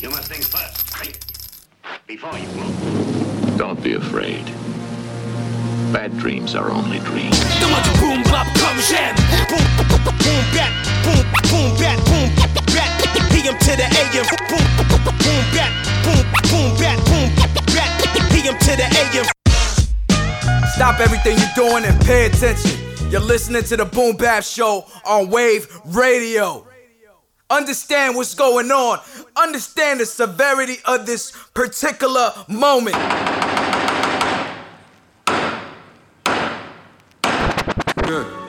You must think first, think. Before you move. Don't be afraid. Bad dreams are only dreams. Donne-moi boom bap comme j'aime. Boom, boom, boom, bat, boom, boom, bat, boom, bat. PM to the AM. Boom, boom, bat, boom, boom, bat, boom, bat. PM to the AM. Stop everything you're doing and pay attention. You're listening to the Boom Bap Show on Wave Radio. Understand what's going on. Understand the severity of this particular moment. Good.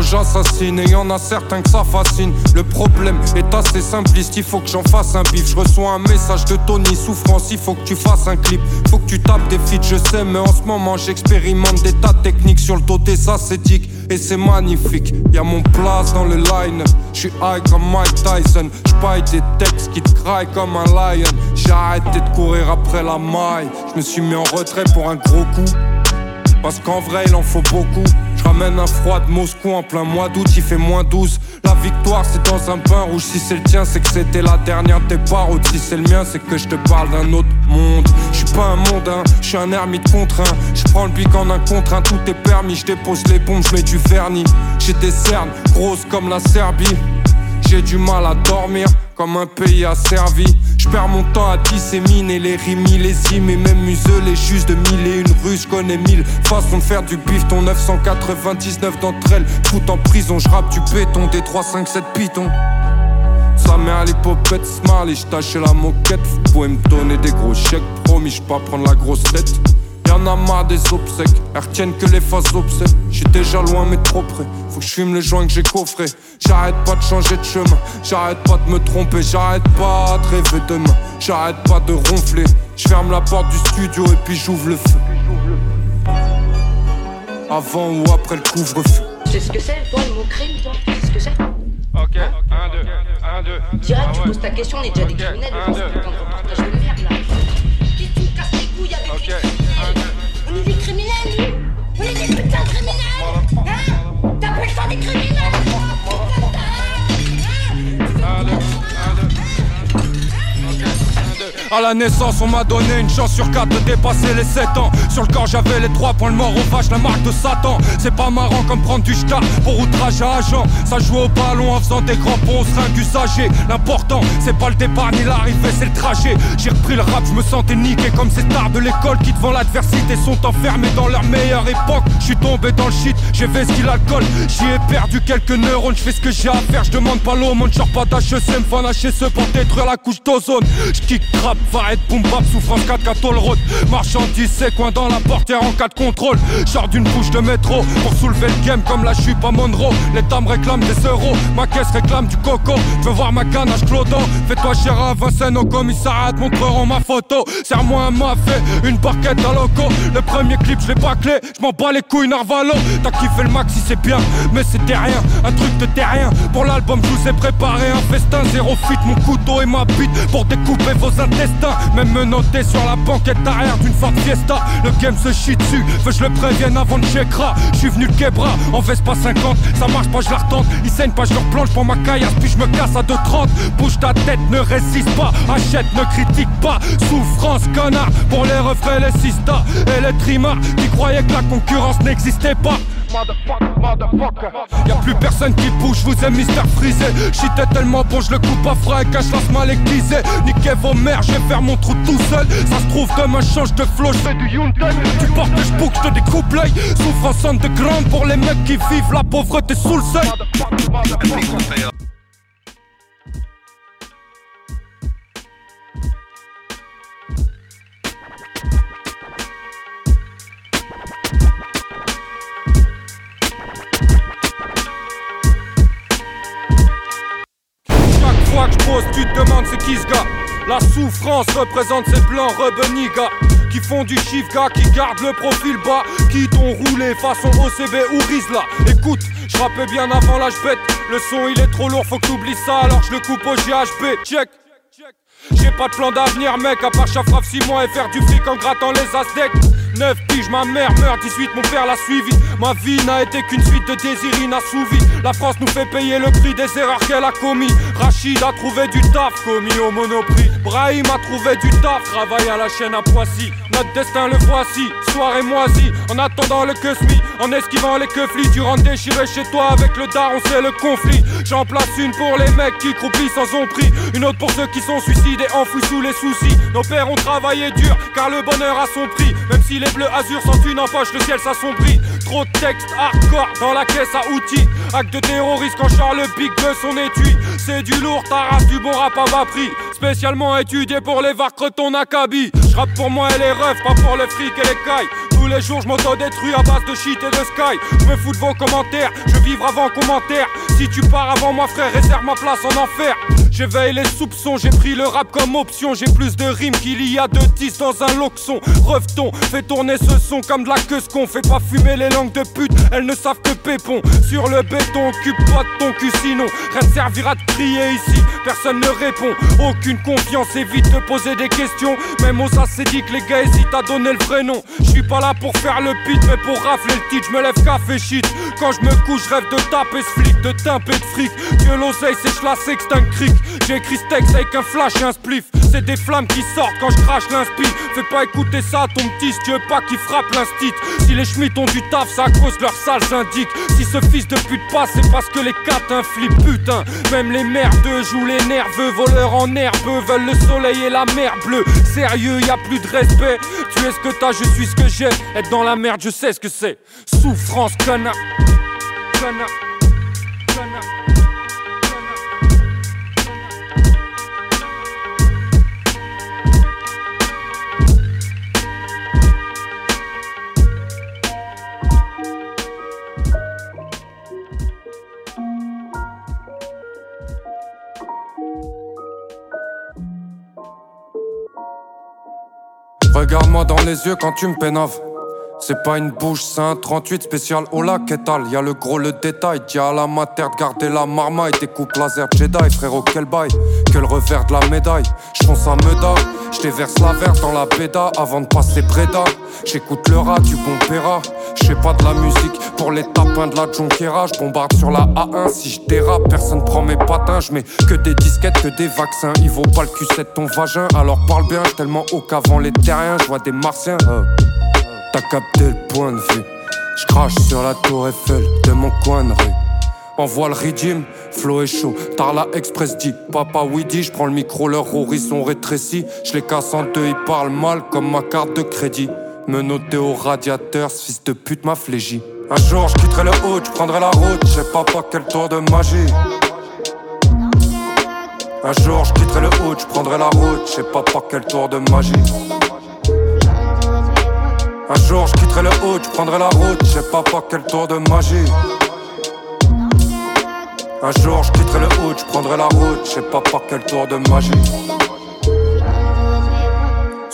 J'assassine et y en a certains que ça fascine. Le problème est assez simpliste, il faut que j'en fasse un bif. Je reçois un message de Tony Souffrance, il faut que tu fasses un clip. Faut que tu tapes des feats, je sais mais en ce moment j'expérimente des tas de techniques Sur le ça c'est dick et c'est magnifique. Y'a mon place dans le line Je suis high comme Mike Tyson. J'paille des textes qui te craillent comme un lion. J'ai arrêté de courir après la maille. Je me suis mis en retrait pour un gros coup. Parce qu'en vrai il en faut beaucoup Je ramène un froid de Moscou en plein mois d'août Il fait moins 12 La victoire c'est dans un pain rouge. Si c'est le tien c'est que c'était la dernière de tes Si c'est le mien c'est que je te parle d'un autre monde. Je suis pas un mondain, je suis un ermite contraint Je prends le bic en un contraint Tout est permis, je dépose les bombes, je mets du vernis. J'ai des cernes grosses comme la Serbie. J'ai du mal à dormir comme un pays asservi. Je perds mon temps à disséminer les rimes millésimes et même museler juste de mille et une rues. Je connais mille façons de faire du bif. Ton 999 d'entre elles tout en prison. Je rappe du béton des 357 pitons. Sa mère l'hypopète smile et je la moquette. Vous pouvez me donner des gros chèques, promis, je pas prendre la grosse tête. Y'en a marre des obsèques, elles retiennent que les faces obsèques. J'suis déjà loin mais trop près, faut que je fume le joint que j'ai coffré. J'arrête pas de changer de chemin, j'arrête pas de me tromper, j'arrête pas de rêver demain, j'arrête pas de ronfler. Je ferme la porte du studio et puis j'ouvre le feu. Avant ou après le couvre-feu. Tu sais ce que c'est, toi, le mot crime, toi Tu sais ce que c'est Ok, 1, 2, 1, 2. Direct, tu poses ta question, on est déjà des criminels, un, on se de reportage de merde, là. Qu'est-ce que tu me casses les couilles avec les nous On est des putains de criminels Hein T'appelles ça des criminels À la naissance, on m'a donné une chance sur quatre de dépasser les 7 ans. Sur le corps, j'avais les trois points de mort aux vaches, la marque de Satan. C'est pas marrant comme prendre du shtar pour outrage à agent. Ça joue au ballon en faisant des crampons, on usagé. L'important, c'est pas le départ ni l'arrivée, c'est le trajet. J'ai repris le rap, je me sentais niqué comme ces stars de l'école qui devant l'adversité sont enfermés dans leur meilleure époque. Je suis tombé dans le shit, j'ai vesqué l'alcool. J'y ai perdu quelques neurones, je fais ce que j'ai à faire, je demande pas l'aumône, je pas d'HECM, fan HSE pour détruire la couche d'ozone. Je kick va être boom bap, souffrance 4 4 le road. Marchandise, c'est coin dans la portière en cas de contrôle. Sors d'une bouche de métro pour soulever le game comme la jupe à Monroe. L'État me réclame des euros, ma caisse réclame du coco. Veux voir ma canne à fais-toi cher à Vincennes au commissariat, te montreront ma photo. Serre-moi un mafé, une barquette à loco. Le premier clip, je l'ai bâclé, je m'en bats les couilles Narvalo. T'as kiffé le maxi, c'est bien, mais c'était rien, un truc de terrien. Pour l'album, je vous ai préparé un festin, zéro fit, mon couteau et ma bite pour découper vos intestins. Même me noter sur la banquette arrière d'une Ford Fiesta. Le game se chie dessus, veux je le prévienne avant de checkera. Je suis venu le quebra, en veste pas 50, ça marche pas, je la retente. Il saigne pas, je leur plonge pour ma caillasse, puis je me casse à 2,30. Bouge ta tête, ne résiste pas, achète, ne critique pas. Souffrance, connard, pour les refrains, les sistas et les trimards qui croyaient que la concurrence n'existait pas. Motherfucker, motherfucker. Y'a plus personne qui bouge, vous aime Mister Frisé. J'étais tellement bon, je le coupe à frais, cache la mal aiguisé. Niquez vos mères, je vais faire mon trou tout seul. Ça se trouve, demain change de flow, je fais du Hyundai. Tu portes je boucle, je te découpe l'œil. Souffrance underground pour les mecs qui vivent la pauvreté sous le seuil. Qui ce gars La souffrance représente ces blancs rebenigas Qui font du chiffre gars, qui gardent le profil bas Qui t'ont roulé façon OCB ou Rizla. Écoute, je bien avant l'âge bête. Le son il est trop lourd, faut que t'oublies ça Alors je le coupe au GHB, check. J'ai pas de plan d'avenir, mec, à part chafraf 6 mois et faire du fric en grattant les aztecs. 9 piges, ma mère meurt, 18, mon père l'a suivi. Ma vie n'a été qu'une suite de désirs inassouvis. La France nous fait payer le prix des erreurs qu'elle a commis. Rachid a trouvé du taf, commis au monoprix. Brahim a trouvé du taf, travaille à la chaîne à Poissy. Notre destin le voici, soirée moisie. En attendant le cosmi, en esquivant les keuflis. Tu rentres déchiré chez toi avec le daron, c'est le conflit. J'en place une pour les mecs qui croupissent sans ont pris. Une autre pour ceux qui sont suicidés, enfouis sous les soucis. Nos pères ont travaillé dur, car le bonheur a son prix. Même si les bleus azur sont une empoche, le ciel s'assombrit. Trop de textes hardcore dans la caisse à outils. Acte de terroriste quand Charles Pic de son étui. C'est du lourd, ta race du bon rap à bas prix. Spécialement étudié pour les varques ton acabit. J'rappe pour moi et les refs, pas pour le fric et les cailles. Tous les jours je m'auto-détruis à base de shit et de sky. Je me fous de vos commentaires, je vivre avant commentaire. Si tu pars avant moi frère, réserve ma place en enfer. J'éveille les soupçons, j'ai pris le rap comme option. J'ai plus de rimes qu'il y a de 10 dans un loxon. Reveton, fais tourner ce son comme de la queue qu'on fait pas fumer les langues de pute. Elles ne savent que pépon. Sur le béton, occupe pas de ton cul sinon. Rien ne servira de crier ici, personne ne répond. Aucune confiance, évite de poser des questions. Même aux que les gars hésitent à donner le vrai nom. Je pas là pour faire le pit, mais pour rafler le titre. Je me lève café shit. Quand je me couche, rêve de taper ce flic, de timper de fric. Dieu l'oseille, c'est la un cric. J'ai écrit ce texte avec un flash et un spliff. C'est des flammes qui sortent quand je crache l'inspi. Fais pas écouter ça à ton petit si tu veux pas qu'il frappe l'instit. Si les schmitts ont du taf, ça à cause de leur sales. Si ce fils de pute passe, c'est parce que les quatre inflippent, putain. Même les merdeux jouent les nerveux, voleurs en herbe, veulent le soleil et la mer bleue. Sérieux, y a plus de respect. Tu es ce que t'as, je suis ce que j'ai. Être dans la merde, je sais ce que c'est. Souffrance, connard. Connard. Regarde-moi dans les yeux quand tu me pénaves. C'est pas une bouche, c'est un 38 spécial lac Y Y'a le gros, le détail. Dis à la mater de garder la marmaille. Des coupes laser Jedi, frérot, quel bail. Que le revers de la médaille. J'fonce à Meda. J'téverse la verte dans la béda avant de passer Breda. J'écoute le rat du bon. J'fais pas de la musique pour les tapins de la Jonquera. J'bombarde sur la A1 si j'dérape. Personne prend mes patins. J'mets que des disquettes, que des vaccins. Il vaut pas le cul de ton vagin. Alors parle bien, tellement haut qu'avant les terriens. J'vois des martiens. Euh. T'as capté le point de vue. J'crache sur la tour Eiffel de mon coin de rue. Envoie le régime, flow est chaud. Tarla Express dit, papa oui dit, j'prends le micro, leur horizon rétréci. J'les casse en deux, ils parlent mal comme ma carte de crédit. Me noter au radiateur, ce fils de pute m'a flégi. Un jour j'quitterai le haut, j'prendrai la route, j'sais pas pas quel tour de magie. Un jour j'quitterai le haut, j'prendrai la route, j'sais pas pas quel tour de magie. Un jour je quitterai le haut, je prendrai la route, je sais pas pas quel tour de magie. Un jour je quitterai le haut, je prendrai la route, je sais pas quel tour de magie.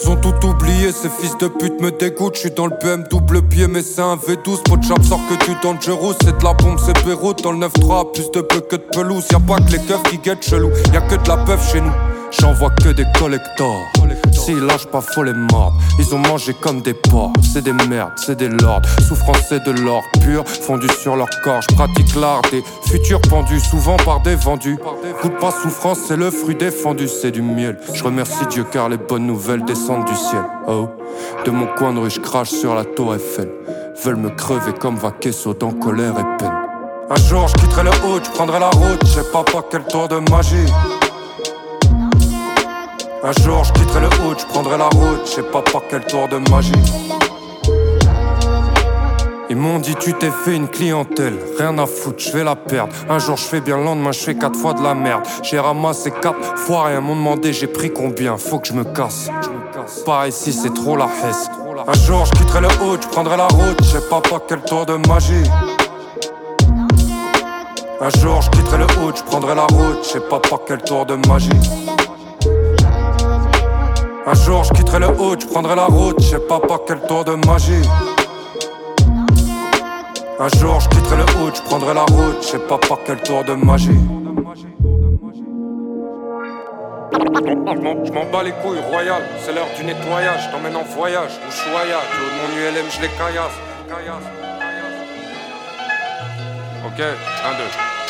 Ils ont tout oublié, ces fils de pute me dégoûtent. Je suis dans le BM double pied, mais c'est un V12. Pot de sort que du dangerous. C'est de la bombe, c'est Beyrouth. Dans le 9-3, plus de peu que de pelouse. Y'a pas que les keufs qui guettent chelou. Y'a que de la peuf chez nous. J'en vois que des collectors. S'ils lâchent pas, faut les mordre. Ils ont mangé comme des porcs. C'est des merdes, c'est des lords. Souffrance, c'est de l'or pur, fondu sur leur corps. Je pratique l'art des futurs pendus, souvent par des vendus. Goûte pas souffrance, c'est le fruit défendu, c'est du miel. Je remercie Dieu car les bonnes nouvelles descendent du ciel. Oh, de mon coin de rue, je crache sur la tour Eiffel. Veulent me crever comme Vaquesso dans colère et peine. Un jour, je quitterai le haut, je prendrai la route. Je sais pas pas quel tour de magie. Un jour je quitterai le haut, je prendrai la route, je sais pas par quel tour de magie. Ils m'ont dit tu t'es fait une clientèle, rien à foutre, je vais la perdre. Un jour je fais bien, le lendemain je fais quatre fois de la merde. J'ai ramassé quatre fois rien, m'ont demandé j'ai pris combien, faut que je me casse. Pas ici c'est trop la hesse. Un jour je quitterai le haut, je prendrai la route, je sais pas par quel tour de magie. Un jour je quitterai le haut, je prendrai la route, je sais pas par quel tour de magie. Un jour je quitterai le haut, je prendrai la route, je sais pas par quel tour de magie. Un jour je quitterai le haut, je prendrai la route, je sais pas par quel tour de magie. Je m'en bats les couilles, royal, c'est l'heure du nettoyage. T'emmène en voyage, choya, tu de mon ULM, je les caillasse. Ok, 1, 2.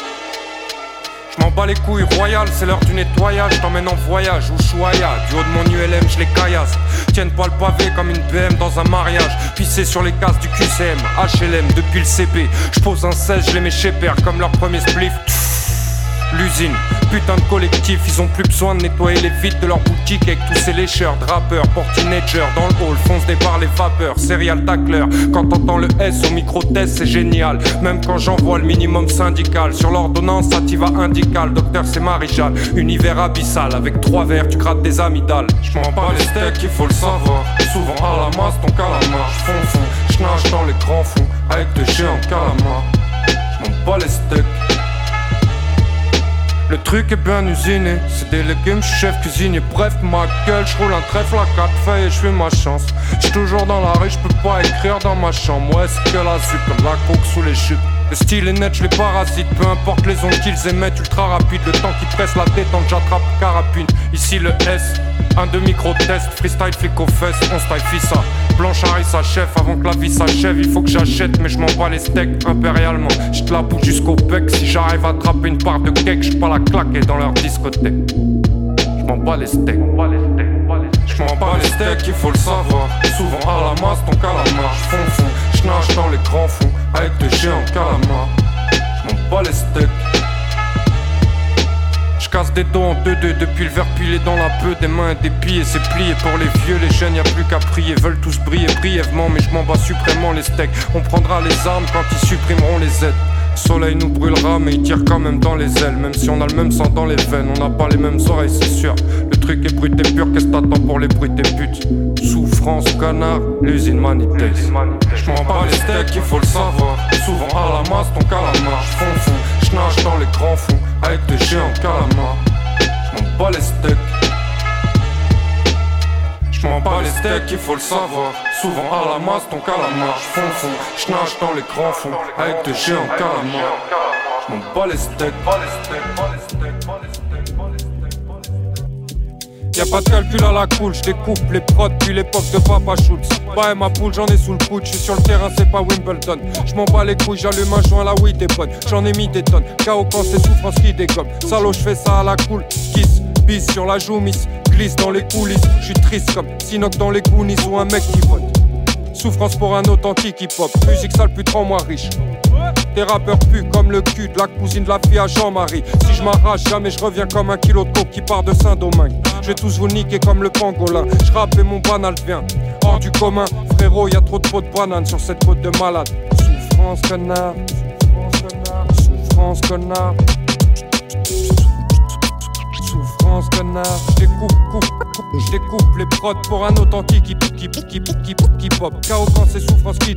Je m'en bats les couilles, royal, c'est l'heure du nettoyage. T'emmène en voyage, ou chouaya. Du haut de mon ULM, je les caillasse. Tiennent pas le pavé comme une BM dans un mariage. Pissé sur les cases du QCM, HLM depuis le CP. Je pose un 16, je mets chez père comme leur premier spliff l'usine. Putain de collectif, ils ont plus besoin de nettoyer les vides de leur boutique avec tous ces lécheurs, drappeurs, pour teenagers dans le hall, fonce des bars les vapeurs, serial tackler. Quand t'entends le S au micro-test, c'est génial. Même quand j'envoie le minimum syndical, sur l'ordonnance, va indical. Docteur, c'est Marie-Jeanne, univers abyssal. Avec trois verres, tu grattes des amygdales. J'm'en bats les steaks, il faut le savoir. Souvent à la masse, ton calamar. J'fonds fond, j'nage dans les grands fonds avec de géants calamars. J'm'en bats les steaks. Le truc est bien usiné, c'est des légumes, chef cuisinier. Bref, ma gueule, je roule un trèfle à quatre feuilles et je fais ma chance. J'suis toujours dans la rue, je peux pas écrire dans ma chambre. Ouais, c'est que la comme la coke sous les chutes. Le style est net, je les parasite, peu importe les ondes qu'ils émettent, ultra rapide. Le temps qui presse la détente, j'attrape carapine. Ici le S, un de micro-test, freestyle flic aux fesses, on style ça. Blanchard sa chef, avant que la vie s'achève, il faut que j'achète, mais je m'en bats les steaks impérialement. Je la bouge jusqu'au bec, si j'arrive à attraper une part de cake, je pas la claquer dans leur discothèque. Je m'en bats les steaks. Je m'en bats les steaks, il faut le savoir. Souvent à la masse, ton calamar. Fond fond, je nage dans les grands fonds avec des géants calamars. Je m'en bats les steaks. Je casse des dos en deux-deux depuis le verre pilé dans la peau des mains et des pieds. C'est plié pour les vieux, les jeunes, y a plus qu'à prier. Veulent tous briller brièvement, mais je m'en bats suprêmement les steaks. On prendra les armes quand ils supprimeront les aides. Soleil nous brûlera, mais il tire quand même dans les ailes. Même si on a le même sang dans les veines, on n'a pas les mêmes oreilles, c'est sûr. Le truc est brut et pur, qu'est-ce t'attends pour les bruits et putes? Souffrance, connard, l'usine manité. J'm'en bats les steaks, il faut le savoir. Souvent à la masse, ton calamar. J'fonds fond, j'nage dans les grands fonds avec des géants calamars. J'm'en bats les steaks. J'm'en bats les steaks, il faut le savoir. Souvent à la masse, ton calamar. J'fonds fond, j'nage dans les grands fonds avec de géants calamars. J'm'en bats les steaks. Y'a pas de calcul à la cool, j'découpe les prods depuis l'époque de Papa Schultz. Bah ma poule, j'en ai sous le coude, j'suis sur le terrain, c'est pas Wimbledon. J'm'en bats les couilles, j'allume un joint, la weed est bonne. J'en ai mis des tonnes, KO quand c'est souffrance qui dégomme. Salaud, j'fais ça à la cool, kiss, bis sur la joue, miss glisse dans les coulisses. Je suis triste comme Sinoc dans les Goonies ou un mec qui vote. Souffrance pour un authentique hip-hop. Musique sale, trop moins riche. Des rappeurs puent comme le cul de la cousine de la fille à Jean-Marie. Si je m'arrache, jamais je reviens comme un kilo de coke qui part de Saint-Domingue. Je vais tous vous niquer comme le pangolin. Je rappe et mon banal vient hors du commun. Frérot, y a trop de pots de banane sur cette côte de malade. Souffrance, connard. Souffrance, connard. Souffrance, connard souffrance, connard. J'découpe, coupe, coupe, j'découpe les prods pour un authentique hip hop. Chaos quand c'est souffrance qui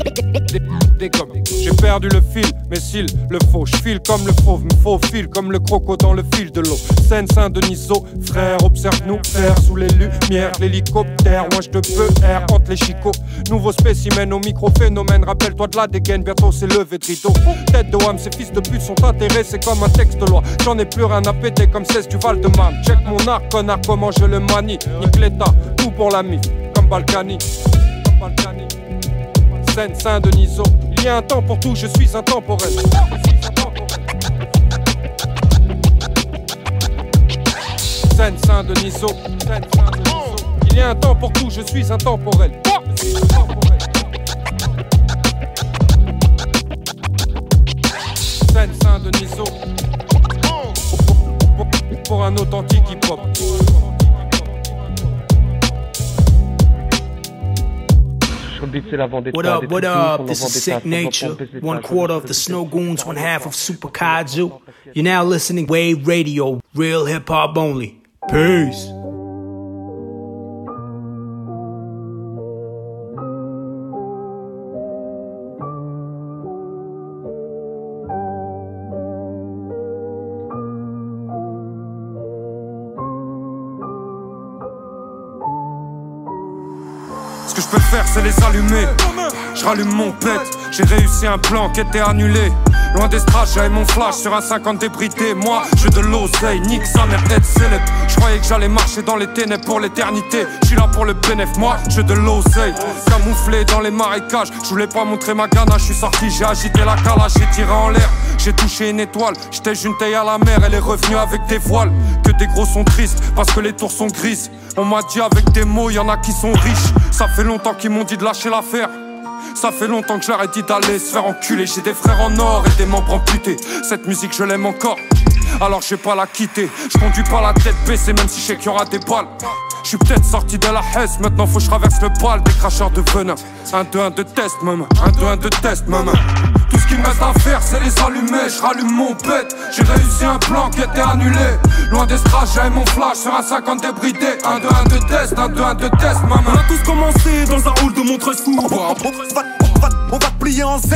dégomme. J'ai perdu le fil, mais s'il le faut, j'file comme le fauve, me faux fil comme le croco dans le fil de l'eau. Seine Saint-Deniso, frère, observe-nous, frère, sous les lumières, l'hélicoptère. Moi j'te peux air entre les chicots. Nouveau spécimen au micro-phénomène, rappelle-toi de la dégaine, bientôt c'est levé de. Tête de Wam, ces fils de pute sont intéressés comme un texte de loi. J'en ai plus rien à péter comme 16 du Val-de-Marne. Check mon art, connard, comment je le manie. Nique l'état, tout pour la mif, comme Balkany. Comme Balkany. Seine, Saint-Deniso. Il y a un temps pour tout, je suis intemporel. Seine, Saint-Deniso. Il y a un temps pour tout, je suis intemporel. Je. Seine, Saint-Deniso pour un authentique hip-hop. What up, what up? This is Sick Nature, one quarter of the Snow Goons, one half of Super Kaiju. You're now listening Wave Radio, real hip hop only. Peace. Que je peux faire, c'est les allumer. Je rallume mon pet, j'ai réussi un plan qui était annulé. Loin des j'avais mon flash sur un 50 débridé. Moi, j'ai de l'oseille, nique sa mère, être célèbre. Je croyais que j'allais marcher dans les ténèbres pour l'éternité. Je là pour le bénéf, moi, j'ai de l'oseille. Camouflé dans les marécages, je voulais pas montrer ma ganache. Je sorti, j'ai agité la calache, j'ai tiré en l'air. J'ai touché une étoile, j'étais une taille à la mer, elle est revenue avec des voiles. Que des gros sont tristes, parce que les tours sont grises. On m'a dit avec des mots, y en a qui sont riches. Ça fait longtemps qu'ils m'ont dit de lâcher l'affaire. Ça fait longtemps que ai dit d'aller se faire enculer. J'ai des frères en or et des membres amputés. Cette musique, je l'aime encore. Alors je vais pas la quitter. Je conduis pas la tête baissée, même si je sais qu'il y aura des balles. Je suis peut-être sorti de la Hesse, maintenant faut que je traverse le poil des cracheurs de venin. Un 2 1 de test, maman. Un 2 1 de test, maman. Ce qu'il me reste à faire, c'est les allumer. Je rallume mon pet. J'ai réussi un plan qui était annulé. Loin des strass, j'avais mon flash sur un 50 débridé. Un 2 1 de test, un 2 1 de test, maman. On a tous commencé dans un hall de Montresou. On va plier en Z.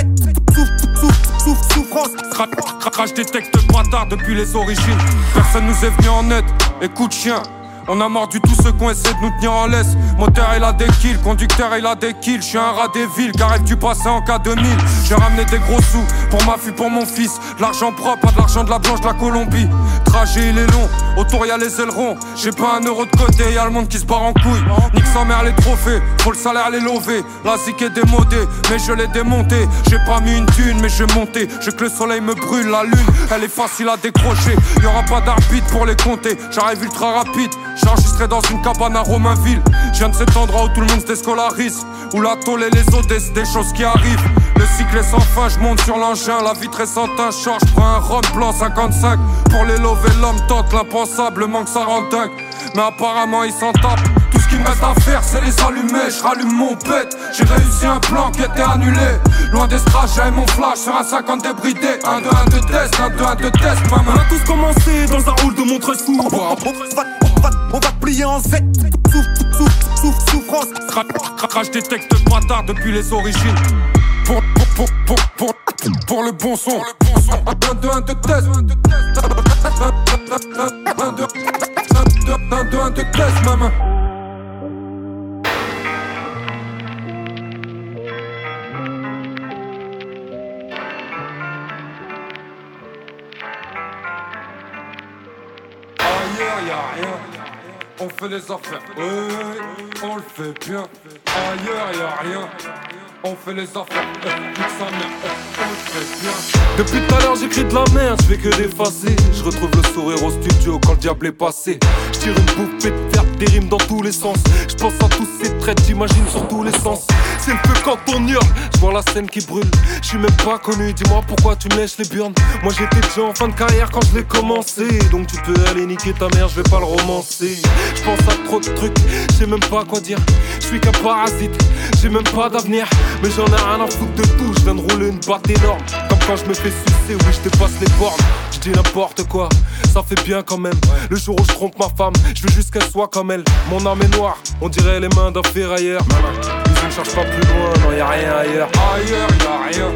Souffre, souffre, souffrance. Crache des textes bâtards depuis les origines. Personne nous est venu en aide. Écoute, chien. On a mordu tous ceux qui ont essayé de nous tenir en laisse. Moteur il a des kills, conducteur il a des kills. Je suis un rat des villes, qu'arrives du passé en cas 2000 J'ai ramené des gros sous pour ma fille, pour mon fils. L'argent propre, pas de l'argent de la blanche de la Colombie. Trajet il est long, autour y'a les ailerons. J'ai pas un euro de côté, y'a le monde qui se barre en couille. Nique sa mère les trophées, faut le salaire les lever. La zik est démodée, mais je l'ai démonté. J'ai pas mis une thune, mais je vais monter. Je que le soleil me brûle, la lune, elle est facile à décrocher. Y aura pas d'arbitre pour les compter, j'arrive ultra rapide. J'enregistrais dans une cabane à Romainville. Je viens de cet endroit où tout le monde se déscolarise. Où la tôle et les eaux c'est des choses qui arrivent. Le cycle est sans fin, je monte sur l'engin. La vitre est sans teint, charge, prends un rhum blanc 55. Pour les lever, l'homme tente l'impensable, manque ça rend dingue. Mais apparemment, il s'en tape. Tout ce qu'il me reste à faire, c'est les allumer. Je rallume mon pet. J'ai réussi un plan qui était annulé. Loin des strass, j'avais mon flash sur un 50 débridé. Un 2 1 de test, un 2 1 de test, maman. On a tous commencé dans un hall de On va plier en Z. Souffre, souffre, souffre, souffrance. Crache des textes bâtards depuis les origines. Pour, pour, pour, pour, pour, le bon son. Un 2 1 de test. Un 2 1 de test, maman. Y'a rien, on fait les affaires, oui, on le fait bien. Ailleurs y'a rien, on fait les affaires, nique sa mère, on le fait bien. Depuis tout à l'heure j'écris de la merde, je fais que d'effacer. Je retrouve le sourire au studio quand le diable est passé. Je tire une bouffée de verre, des dans tous les sens. Je pense à tous ces traits, j'imagine sur tous les sens. C'est le feu quand on hurle, je vois la scène qui brûle. Je suis même pas connu, dis-moi pourquoi tu me lèches les burnes. Moi j'étais déjà en fin de carrière quand je l'ai commencé. Donc tu peux aller niquer ta mère, je vais pas le romancer. Je pense à trop de trucs, je sais même pas quoi dire. Je suis qu'un parasite, j'ai même pas d'avenir. Mais j'en ai rien à foutre de tout, je viens de rouler une batte énorme. Comme quand je me fais sucer, oui je dépasse les bornes. Dis n'importe quoi, ça fait bien quand même. Le jour où je trompe ma femme, je veux juste qu'elle soit comme elle. Mon âme est noire, on dirait les mains d'un ferrailleur. Mais je ne cherche pas plus loin, non y a rien ailleurs. Ailleurs y'a rien,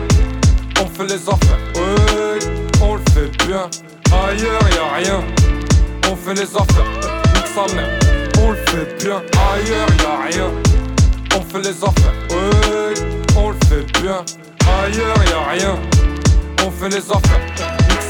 on fait les affaires, oui, on le fait bien. Ailleurs y'a rien, on fait les affaires, nique sa mère, on le fait bien. Ailleurs y'a rien, on fait les affaires, oui, on le fait bien. Ailleurs y'a rien, on fait les affaires,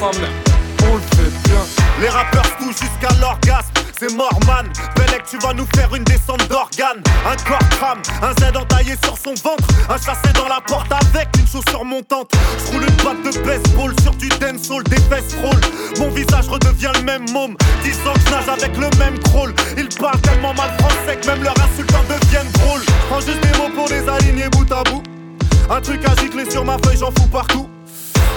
on le fait bien. Les rappeurs touchent jusqu'à l'orgasme, c'est mort man. Belek, tu vas nous faire une descente d'organes. Un corps crame, un Z entaillé sur son ventre. Un chassé dans la porte avec une chaussure montante. Je roule une batte de baseball sur du dancehall, des fesses roll. Mon visage redevient le même môme. Disant que je nage avec le même crawl. Ils parlent tellement mal français que même leurs insultants deviennent drôles. Prends juste des mots pour les aligner bout à bout. Un truc à gicler sur ma feuille, j'en fous partout.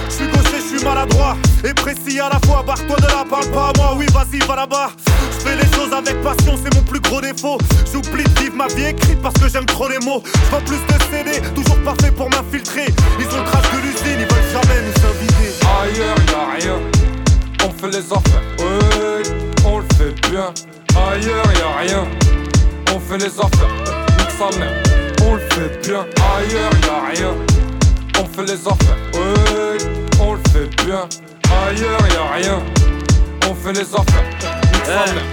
Je suis gaucher, je suis maladroit et précis à la fois. Barre-toi de là, parle pas à moi, oui, vas-y, va là-bas. Je fais les choses avec passion, c'est mon plus gros défaut. J'oublie de vivre ma vie écrite parce que j'aime trop les mots. Je vends plus de CD, toujours parfait pour m'infiltrer. Ils ont le crash de l'usine, ils veulent jamais nous inviter. Ailleurs y'a rien, on fait les affaires, oui, on le fait bien. Ailleurs y'a rien, on fait les affaires, nique sa mère, on le fait bien. Ailleurs y'a rien, on fait les affaires, le fait bien. Ailleurs y'a rien, on fait les affaires, mère,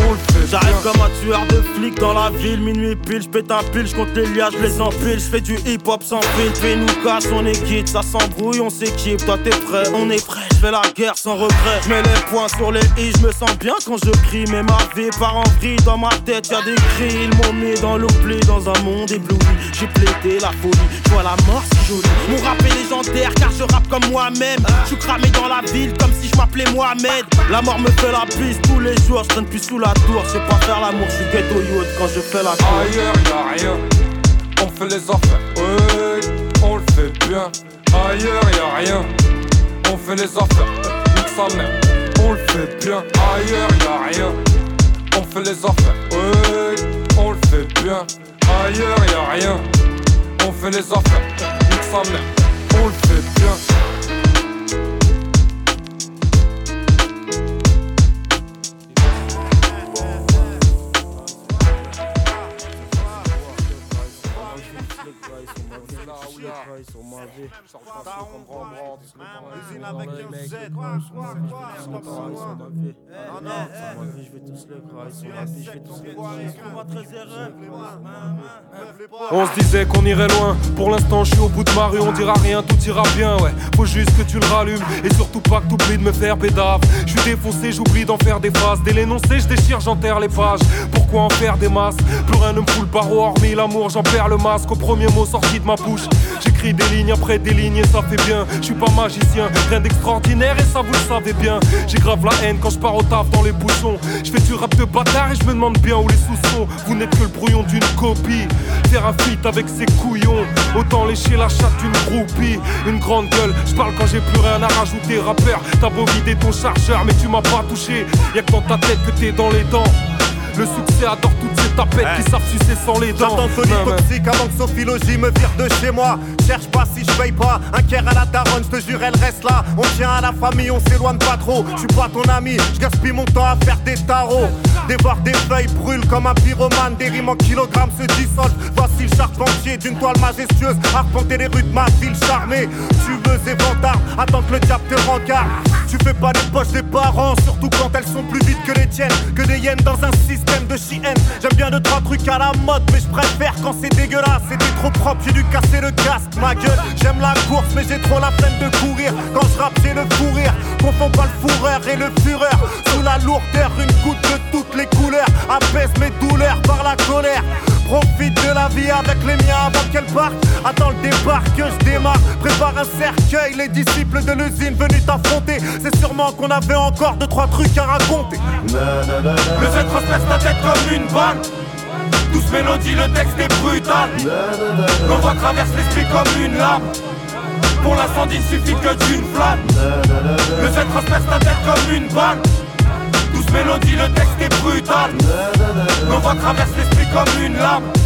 on le fait J'arrive comme un tueur de flics dans la ville, minuit pile, j'pète un pile, j'compte les liages, les empile, j'fais du hip hop sans fil, fais nous casse, on est quitte, ça s'embrouille, on s'équipe, toi t'es prêt, on est prêt, j'fais la guerre sans regret, j'mets les points sur les i, j'me sens bien quand je crie, mais ma vie part en vrille, dans ma tête y'a des cris, ils m'ont mis dans l'oubli, dans un monde ébloui, j'ai plaidé la folie, j'vois la mort si jolie, mon rap est légendaire car je rappe comme moi-même, j'suis cramé dans la ville comme si je m'appelais Mohamed, la mort me fait la piste tous les jours, je plus sous la tour, sais pas faire l'amour, je suis ghetto yacht quand je fais la cour. Ailleurs y'a rien, on fait les affaires, oui, on le fait bien. Ailleurs y'a rien, on fait les affaires, nique sa mère, on le fait bien. Ailleurs y'a rien, on fait les affaires, oui, on le fait bien. Ailleurs y'a rien, on fait les affaires, nique sa mère, on le fait bien. So. Sur ma vie. Usine avec un Z. je vais tous les On se disait qu'on irait loin. Pour l'instant, je suis au bout de ma rue. On dira rien, tout ira bien, ouais. Faut juste que tu le rallumes. Et surtout pas que t'oublies de me faire bédave. Je suis défoncé, j'oublie d'en faire des phrases. Dès l'énoncé, je déchire, j'enterre les pages. Pourquoi en faire des masses? Plus rien ne me fout le barreau, hormis l'amour, j'en perds le masque. Au premier mot sorti de ma bouche, j'écris des lignes après des lignes ça fait bien. Je suis pas magicien, rien d'extraordinaire et ça vous le savez bien. J'ai grave la haine quand je pars au taf dans les bouchons. Je fais du rap de bâtard et je me demande bien où les sous sont. Vous n'êtes que le brouillon d'une copie. Faire un avec ses couillons, autant lécher la chatte d'une groupie. Une grande gueule, je parle quand j'ai plus rien à rajouter. Rappeur, t'as beau vider ton chargeur, mais tu m'as pas touché. Y'a que dans ta tête que t'es dans les dents. Le succès adore toutes ces tapettes qui savent sucer sans les dents. J'entends folie toxique avant que Sophilogie me vire de chez moi. Cherche pas si je paye pas. Un caire à la daronne, je te jure, elle reste là. On tient à la famille, on s'éloigne pas trop. Je suis pas ton ami, je gaspille mon temps à faire des tarots. Dévore des feuilles, brûle comme un pyromane. Des rimes en kilogrammes se dissolvent. Voici le charpentier d'une toile majestueuse. Arpenter les rues de ma ville charmée. Tu veux éventard, attends que le diable te rencard. Tu fais pas les poches des parents, surtout quand elles sont plus vides que les tiennes. Que des hyènes dans un J'aime bien deux, trois trucs à la mode, mais je préfère quand c'est dégueulasse. C'était trop propre, j'ai dû casser le casque. Ma gueule, j'aime la course, mais j'ai trop la peine de courir. Quand je rappe, j'ai le fou rire. Confonds pas le fourreur et le fureur. Sous la lourdeur, une goutte de toutes les couleurs. Apaise mes douleurs par la colère. Profite de la vie avec les miens avant qu'elle parte. Attends le départ que je démarre. Prépare un cercueil, les disciples de l'usine venus t'affronter. C'est sûrement qu'on avait encore deux trois trucs à raconter. Le Z transperce ta tête comme une balle. Douce mélodie, le texte est brutal. L'envoi traverse l'esprit comme une lame. Pour l'incendie, il suffit que d'une flamme. Le Z transperce ta tête comme une balle. Mélodie, le texte est brutal. L'envoi traverse l'esprit comme une lame.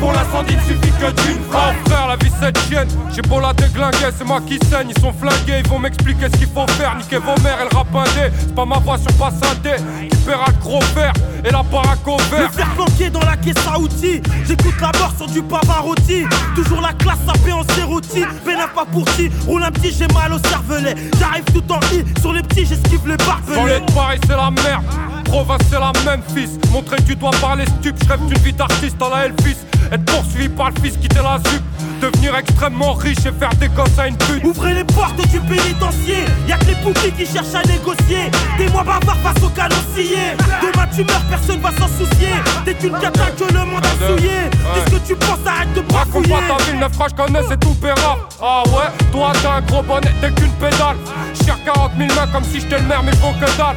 Pour l'incendie, il suffit que d'une phrase. frère, la vie cette chienne. J'ai beau la déglinguer, c'est moi qui saigne. Ils sont flingués, ils vont m'expliquer ce qu'il faut faire. Niquer vos mères, elle rappe C'est pas ma voix sur passe Qui paiera le gros fer et la baraque au vert. Me faire planquer dans la caisse à outils. J'écoute la mort sur du Pavarotti. Toujours la classe sapée en sérotis. Bénin pas pour qui. Roule un petit, j'ai mal au cervelet. J'arrive tout en I. Sur les petits, j'esquive les barbelés. Dans pareil, c'est la merde. Province, c'est la même fils. Montrer du doigt par les stupes. Je rêve d'une vie d'artiste à la Elvis. Être poursuivi par le fils qui la sup. Devenir extrêmement riche et faire des gosses à une pute. Ouvrez les portes du pénitencier. Y'a que les poupies qui cherchent à négocier. Des mois barbares face au canoncier Demain tu meurs, personne va s'en soucier. T'es qu'une cata que le monde a souillé. Dis ce que tu penses, arrête de bafouiller. Raconte pas ta ville, neuf je connais, c'est tout pérable Ah ouais, toi t'as un gros bonnet, t'es qu'une pédale. Cher 40 000 mains comme si j'étais le maire mais faut que dalle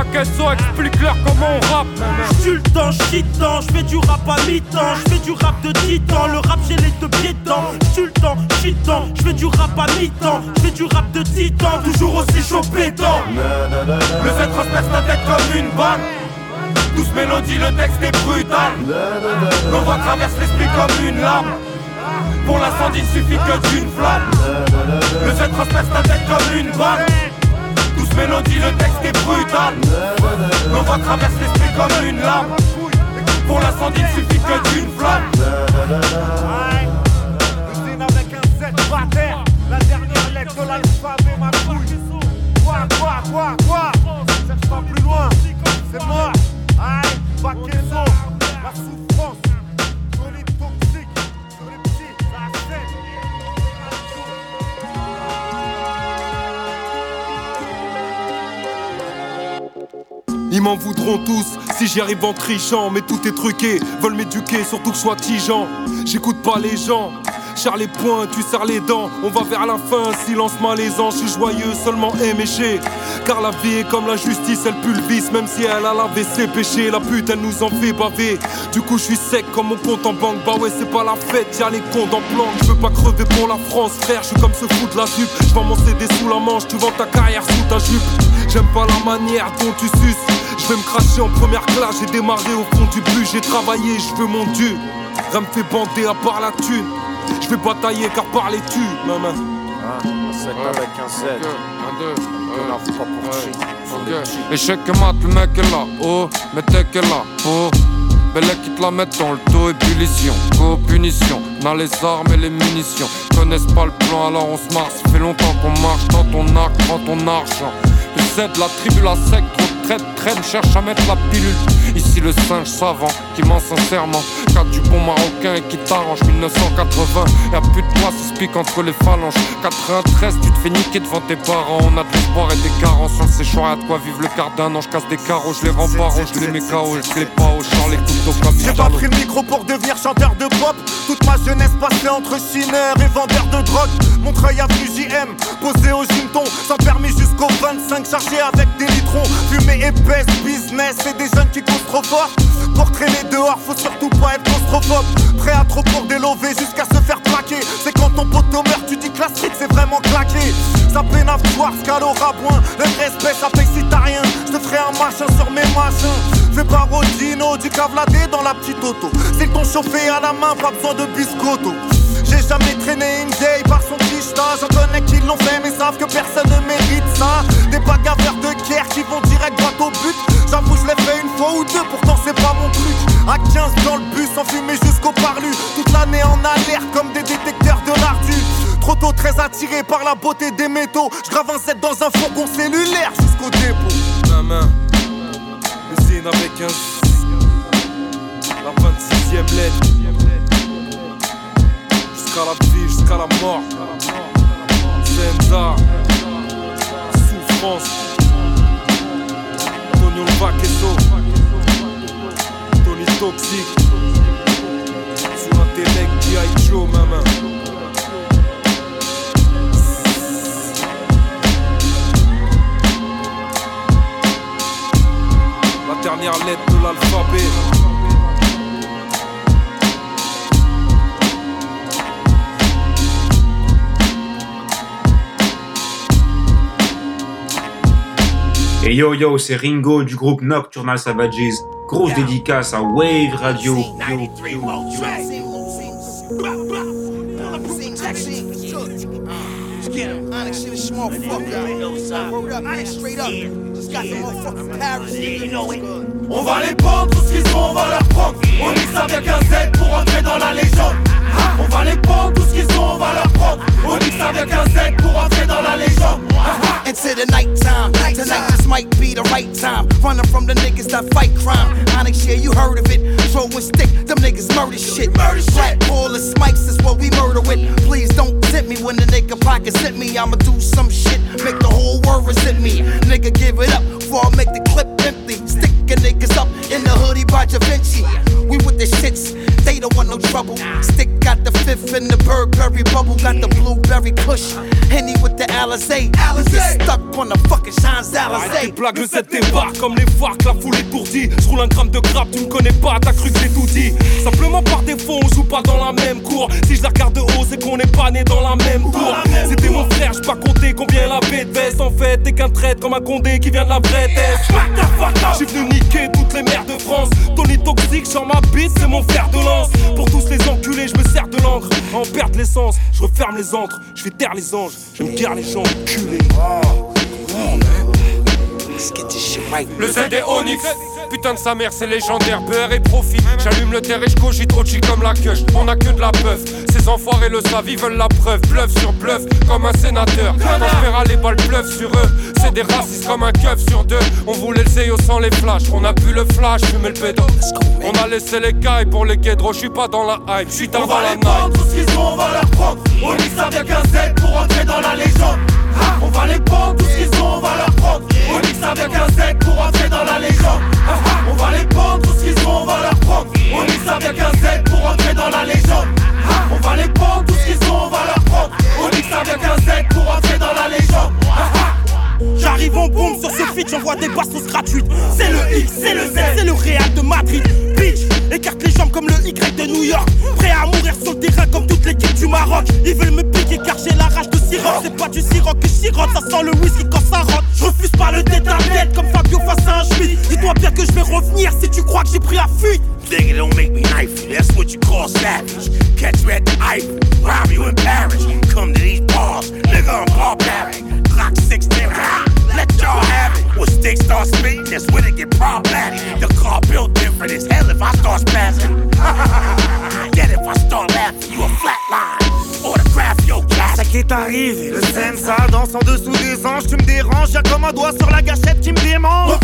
Explique-leur comment on rappe. J'suis le temps, j'tends, j'fais du rap à mi-temps, j'fais du rap de titan, le rap j'ai les deux pieds dedans. J'suis le temps, j'fais du rap à mi-temps, j'fais du rap de titan, toujours aussi chaud pétant. Le Z transperce ta tête comme une balle. Douce mélodie, le texte est brutal. L'envoi traverse l'esprit comme une lame. Pour l'incendie, il suffit que d'une flamme. Le Z transperce ta comme une balle. Douce mélodie, le texte est brutal. L'envoi traverse l'esprit comme une lame. Pour l'incendie, il suffit que d'une flamme. Avec un La dernière ma Quoi, quoi, quoi, quoi? Cherche pas plus loin, c'est moi m'en voudront tous si j'y arrive en trichant. Mais tout est truqué, veulent m'éduquer, surtout que je sois tigeant. J'écoute pas les gens. Charles les poings, tu serres les dents. On va vers la fin, silence malaisant. Je suis joyeux, seulement éméché. Car la vie est comme la justice, elle pulvise. Même si elle a lavé ses péchés, la pute elle nous en fait baver. Du coup, je suis sec comme mon compte en banque. Bah ouais, c'est pas la fête, y'a les comptes en planque. Je veux pas crever pour la France, frère. Je suis comme ce fou de la jupe. Je vends mon CD sous la manche, tu vends ta carrière sous ta jupe. J'aime pas la manière dont tu suces. Je vais me cracher en première classe, j'ai démarré au fond du but, j'ai travaillé, je veux mon dieu. Rien me fait bander à part la thune. Je vais batailler car par les tu, maman. Ah, un 7 avec un Z. Un 2, un 2. pas pour Échec et mat, le mec est là. Oh, mais t'es là. Oh. Belle qui te la mettent dans le dos, ébullition, co-punition, on a les armes et les munitions. Connaissent pas le plan, alors on se marche. Fait longtemps qu'on marche dans ton arc, prends ton argent. Le Z, la tribu, la secte, trop de traite, traîne, cherche à mettre la pilule. Ici le singe savant qui ment sincèrement. Du bon marocain et qui t'arrange 1980. Y'a plus de se pique entre les phalanges. 93, tu te fais niquer devant tes parents. On a de l'espoir et des carences. On sait y'a de quoi vivre le quart d'un an. Je casse des carreaux, je les rends je les mets KO, je les pas au champ, les couteaux comme J'ai pas pris le micro pour devenir chanteur de pop. Toute ma jeunesse passée entre chineur et vendeur de drogue. Mon treuil avenue JM, posé au gym sans permis jusqu'au 25, chargé avec des litrons. Fumée épaisse, business et des jeunes qui courent trop fort. Pour traîner dehors, faut surtout pas être Prêt à trop pour délover jusqu'à se faire plaquer. C'est quand ton poteau meurt, tu dis que la street c'est vraiment claqué. Ça peine à voir, scalo rabouin. Le respect, ça paye si t'as rien. Je te ferai un machin sur mes machins. Fais pas Rodino, du cavladé dans la petite auto. C'est ton chauffé à la main, pas besoin de biscotto. J'ai jamais traîné une vieille par son clichta J'en connais qui l'ont fait mais savent que personne ne mérite ça Des bagarreurs de guerre qui vont direct droit au but J'avoue je l'ai fait une fois ou deux pourtant c'est pas mon truc À 15 dans le bus enfumé jusqu'au parlu. Toute l'année en alerte comme des détecteurs de l'ardu Trop tôt très attiré par la beauté des métaux. Je grave un set dans un fourgon cellulaire jusqu'au dépôt. Ma main, usine avec un La 26ème lettre. Jusqu'à la vie, jusqu'à la mort. Zenza, souffrance. Tonio Vaqueso, Tony Toxic. Sur un télé qui a Joe, maman. La dernière lettre de l'alphabet. Et yo yo, c'est Ringo du groupe Nocturnal Savages. Grosse dédicace à Wave Radio. On va les prendre, tout ce qu'ils ont, on va leur prendre. On mixe avec un Z pour entrer dans la légende. On va les prendre, tout ce qu'ils ont, on va leur prendre. On mixe avec un Z pour entrer dans la légende. Into the nighttime. Tonight this might be the right time. Running from the niggas that fight crime. Onyx, yeah, you heard of it. Throwing stick, them niggas murder shit. Murder Black ball and smikes is what we murder with. Please don't tip me when the nigga pockets hit me. I'ma do some shit, make the whole world resent me. Nigga, give it up before I make the clip empty. Sticking niggas up in the hoodie by Da Vinci. We with the shits, they don't want no trouble. Stick got the fifth in the Burberry bubble, got the blueberry push. Henny with the Alizé. Alizé. stuck on the fucking Champs Alizé. Blague le 7 débarque comme les que la foule étourdie. Je roule un gramme de grappe, tu me connais pas, t'as cru que j'ai tout dit. Simplement par défaut, on joue pas dans la même cour. Si je la regarde de haut, c'est qu'on n'est pas né dans la même tour. C'était mon frère, j'pais pas compter combien la de veste. En fait, t'es qu'un traître comme un condé qui vient de la vraie tête. J'suis venu niquer toutes les mères de France. Tony Toxique, sur ma bite, c'est mon fer de lance. Pour tous les enculés, je me sers de l'encre. En perte l'essence, je referme les antres. Je fais taire les anges, je me garde les gens culés. Le est Onyx Putain de sa mère, c'est légendaire, beurre et profit. J'allume le terre et je cogite chi comme la queue. On a que de la peuf. Ces enfoirés le savent, ils veulent la preuve. Bluff sur bluff, comme un sénateur. Quand je les balles bluff sur eux. c'est des racistes comme un keuf sur deux. On voulait le CEO sans les flashs. On a pu le flash, fumer le pédo. On a laissé les cailles pour les guédros. Je suis pas dans la hype, je suis dans la night. Tout ce qu'ils ont, on va leur prendre. On dit ça vient qu'un Z pour entrer dans la légende. On va les prendre, tout ce qu'ils ont, on va leur prendre. On dit ça vient qu'un Z pour entrer dans la légende. On va les prendre, tout ce qu'ils ont, on va leur prendre. On ça vient qu'un Z pour entrer dans la légende. On va les prendre, tout ce qu'ils ont, on va leur prendre. On ça vient qu'un Z pour entrer dans la légende. J'arrive en bombe sur ce feat, j'envoie des bastos gratuites. C'est le X, c'est le Z, c'est le Real de Madrid. Bitch, écarte les jambes comme le Y de New York. Prêt à mourir sur le terrain comme toute l'équipe du Maroc. Ils veulent me piquer car j'ai la rage de sirop. C'est pas du sirop que sirote, ça sent le whisky quand ça rentre. Je refuse pas le tête à tête comme Fabio face à un Schmidt. Dis-toi bien que je vais revenir si tu crois que j'ai pris la fuite. Nigga, don't make me knife you. That's what you call savage. Catch you at the Eiffel, rob you in Paris. Come to these bars, nigga, I'm barbaric. Glock 16, let y'all have it. When sticks start spitting, that's when it get problematic. The car built different as hell if I start spazzing. Get if I start laughing, you a flatline. Autograph your. Ça qui est arrivé, le scène ça danse en dessous des anges, tu me déranges, y'a comme un doigt sur la gâchette qui me démange.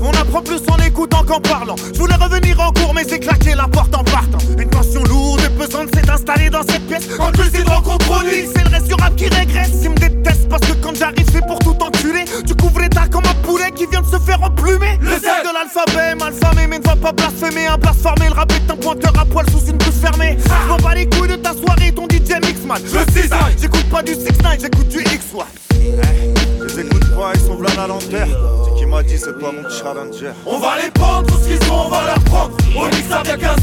On apprend plus en écoutant qu'en parlant. Je voulais revenir en cours, mais j'ai claqué la porte en partant. Une tension lourde et pesante s'est installée dans cette pièce. En plus, c'est rencontre chronique. C'est le reste du rap qui régresse. Ils me détestent parce que quand j'arrive, c'est pour tout enculer. Tu couvres l'état comme un poulet qui vient de se faire emplumer. Le Z de l'alphabet, malfamé, mais ne va pas blasphémer. Un blasphémé, le rap est un pointeur à poil sous une bouche fermée. Je m'en bats les couilles de ta soirée, ton DJ mix man. 6 J'écoute pas du 6 9 j'écoute du X1. Je les écoute pas, ils sont v'là à l'envers. C'est qui m'a dit, c'est pas mon challenger. On va les prendre, tout ce qu'ils ont, on va leur prendre. On dit ça vient qu'un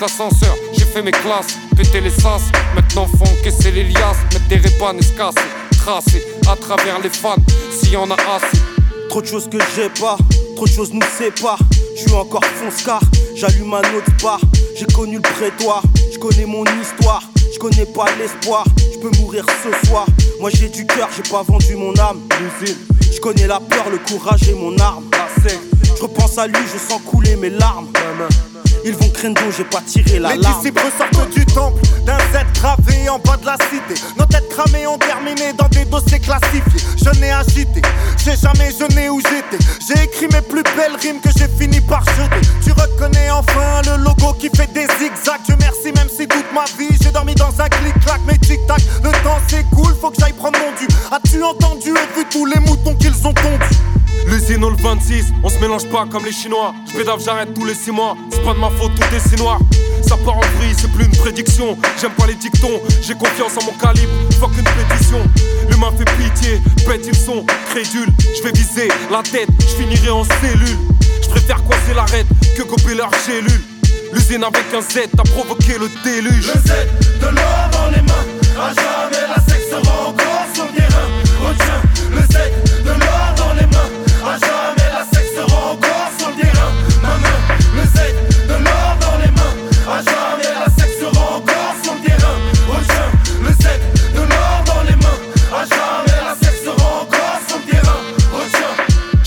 l'ascenseur. J'ai fait mes classes, pété les sas. Maintenant faut encaisser les liasses, mettre des répanes et se casser. Tracer à travers les fans, s'il y en a assez. Trop de choses que j'ai pas, trop de choses nous séparent. Je suis encore fonce-car, j'allume un autre bar. J'ai connu le prétoire, je connais mon histoire. Je connais pas l'espoir, je peux mourir ce soir. Moi j'ai du cœur, j'ai pas vendu mon âme. L'usine, je connais la peur, le courage et mon arme. Je repense à lui, je sens couler mes larmes. Ils vont craindre j'ai pas tiré la Les disciples sortent du temple d'un Z gravé en bas de la cité. Nos têtes cramées ont terminé dans des dossiers classifiés. Je n'ai agité, j'ai jamais jeûné où j'étais. J'ai écrit mes plus belles rimes que j'ai fini par jeter. Tu reconnais enfin le logo qui fait des zigzags. Dieu merci, même si toute ma vie j'ai dormi dans un clic-clac. Mais tic-tac, le temps s'écoule, faut que j'aille prendre mon dû. As-tu entendu et vu tous les moutons qu'ils ont tondus? L'usine le 26, on se mélange pas comme les Chinois. Je pédave, j'arrête tous les 6 mois. C'est pas de ma faute, tout est si noir. Ça part en vrille, c'est plus une prédiction. J'aime pas les dictons, j'ai confiance en mon calibre. Fuck une pétition. L'humain fait pitié, bête ils sont crédules. Je vais viser la tête, je finirai en cellule. Je préfère coincer l'arête que gober leur cellule. L'usine avec un Z a provoqué le déluge. Le Z de l'or dans les mains. À jamais la sexe sera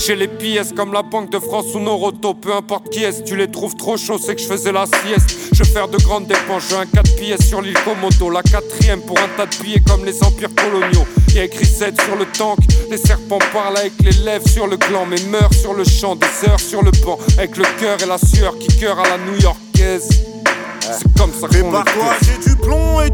J'ai les pièces comme la Banque de France ou Noroto. Peu importe qui est, tu les trouves trop chauds, c'est que je faisais la sieste. Je vais faire de grandes dépenses, j'ai un 4 pièces sur l'île Komodo. La quatrième pour un tas de billets comme les empires coloniaux. Y a écrit 7 sur le tank, les serpents parlent avec les lèvres sur le gland, mais meurent sur le champ, des heures sur le banc, avec le cœur et la sueur qui cœur à la new-yorkaise. C'est comme ça qu'on toi j'ai du plomb et tu tombes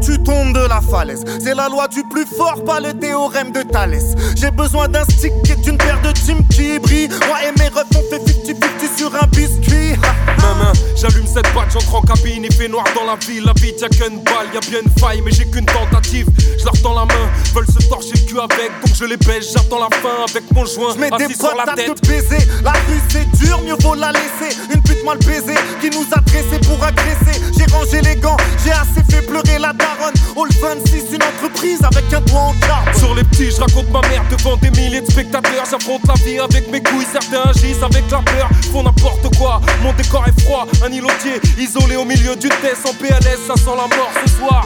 la falaise. C'est la loi du plus fort, pas le théorème de Thalès. J'ai besoin d'un stick et d'une paire de team qui brille. Moi et mes refs, on fait 50-50 sur un biscuit. Maman, j'allume cette batte, j'entre en cabine, il fait noir dans la ville. La vie, y'a qu'une balle, y'a bien une faille, mais j'ai qu'une tentative. Je leur tends la main, veulent se torcher le cul avec, donc je les baisse, j'attends la fin avec mon joint. J'mets des sur la tête. de baiser, la rue c'est dur, mieux vaut la laisser. Une pute mal baisée qui nous a dressés pour agresser. J'ai rangé les gants, j'ai assez fait pleurer la daronne. All 26, une entreprise avec un doigt en carte. Sur les petits, je raconte ma mère devant des milliers de spectateurs. J'affronte la vie avec mes couilles, certains agissent avec la peur. N'importe quoi, mon décor est froid. Un îlotier isolé au milieu du test en PLS, ça sent la mort ce soir.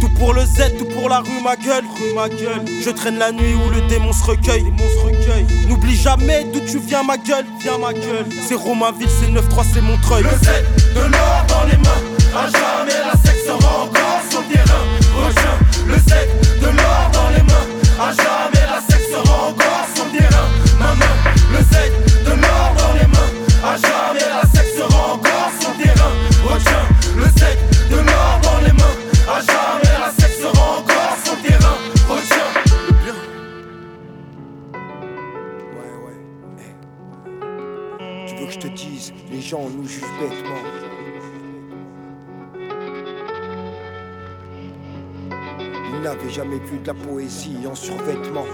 Tout pour le Z, tout pour la rue, ma gueule, rue, ma gueule. Je traîne la nuit où le démon se recueille, se recueille. N'oublie jamais d'où tu viens, ma gueule, viens, ma gueule. C'est Romainville, c'est 9-3, c'est Montreuil. Le Z, de l'or dans les mains. Jamais la sexe nous jugent bêtement. n'avait jamais vu de la poésie en survêtement.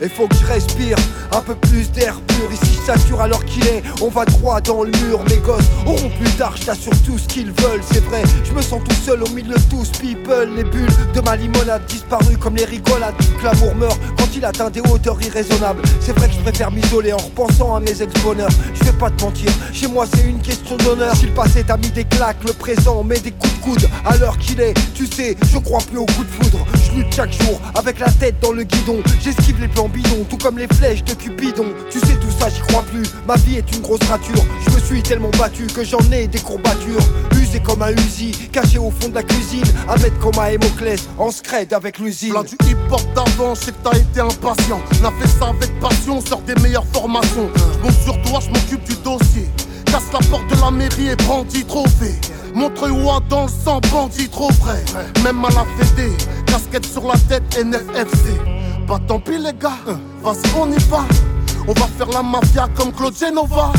Et faut que je respire un peu plus d'air pur. Ici sature alors qu'il est, on va droit dans le mur. Mes gosses auront plus tard, sur tout ce qu'ils veulent. C'est vrai, je me sens tout seul au milieu de tous people. Les bulles de ma limonade disparues comme les rigolades. L'amour meurt quand il atteint des hauteurs irraisonnables. C'est vrai que je préfère m'isoler en repensant à mes ex-bonheurs. Je vais pas te mentir, chez moi c'est une question d'honneur. Si le passé t'a mis des claques, le présent met des coups de coude. À l'heure qu'il est, tu sais, je crois plus aux coups de foudre. Chaque jour avec la tête dans le guidon. J'esquive les plans bidons, tout comme les flèches de Cupidon. Tu sais tout ça, j'y crois plus. Ma vie est une grosse rature. Je me suis tellement battu que j'en ai des courbatures. Usé comme un Uzi, caché au fond de la cuisine. À mettre comme un Hémoclès, en scred avec l'usine. Plein du hip-hop d'avant, je t'as été impatient. On a fait ça avec passion, sort des meilleures formations. Je sur toi, je m'occupe du dossier. Casse la porte de la mairie et brandit trophée. Montre-moi dans le sang, bandit trop vrai. Même à la fédé, casquette sur la tête, NFFC. Bah tant pis les gars, vas-y on y va. On va faire la mafia comme Claude Genova.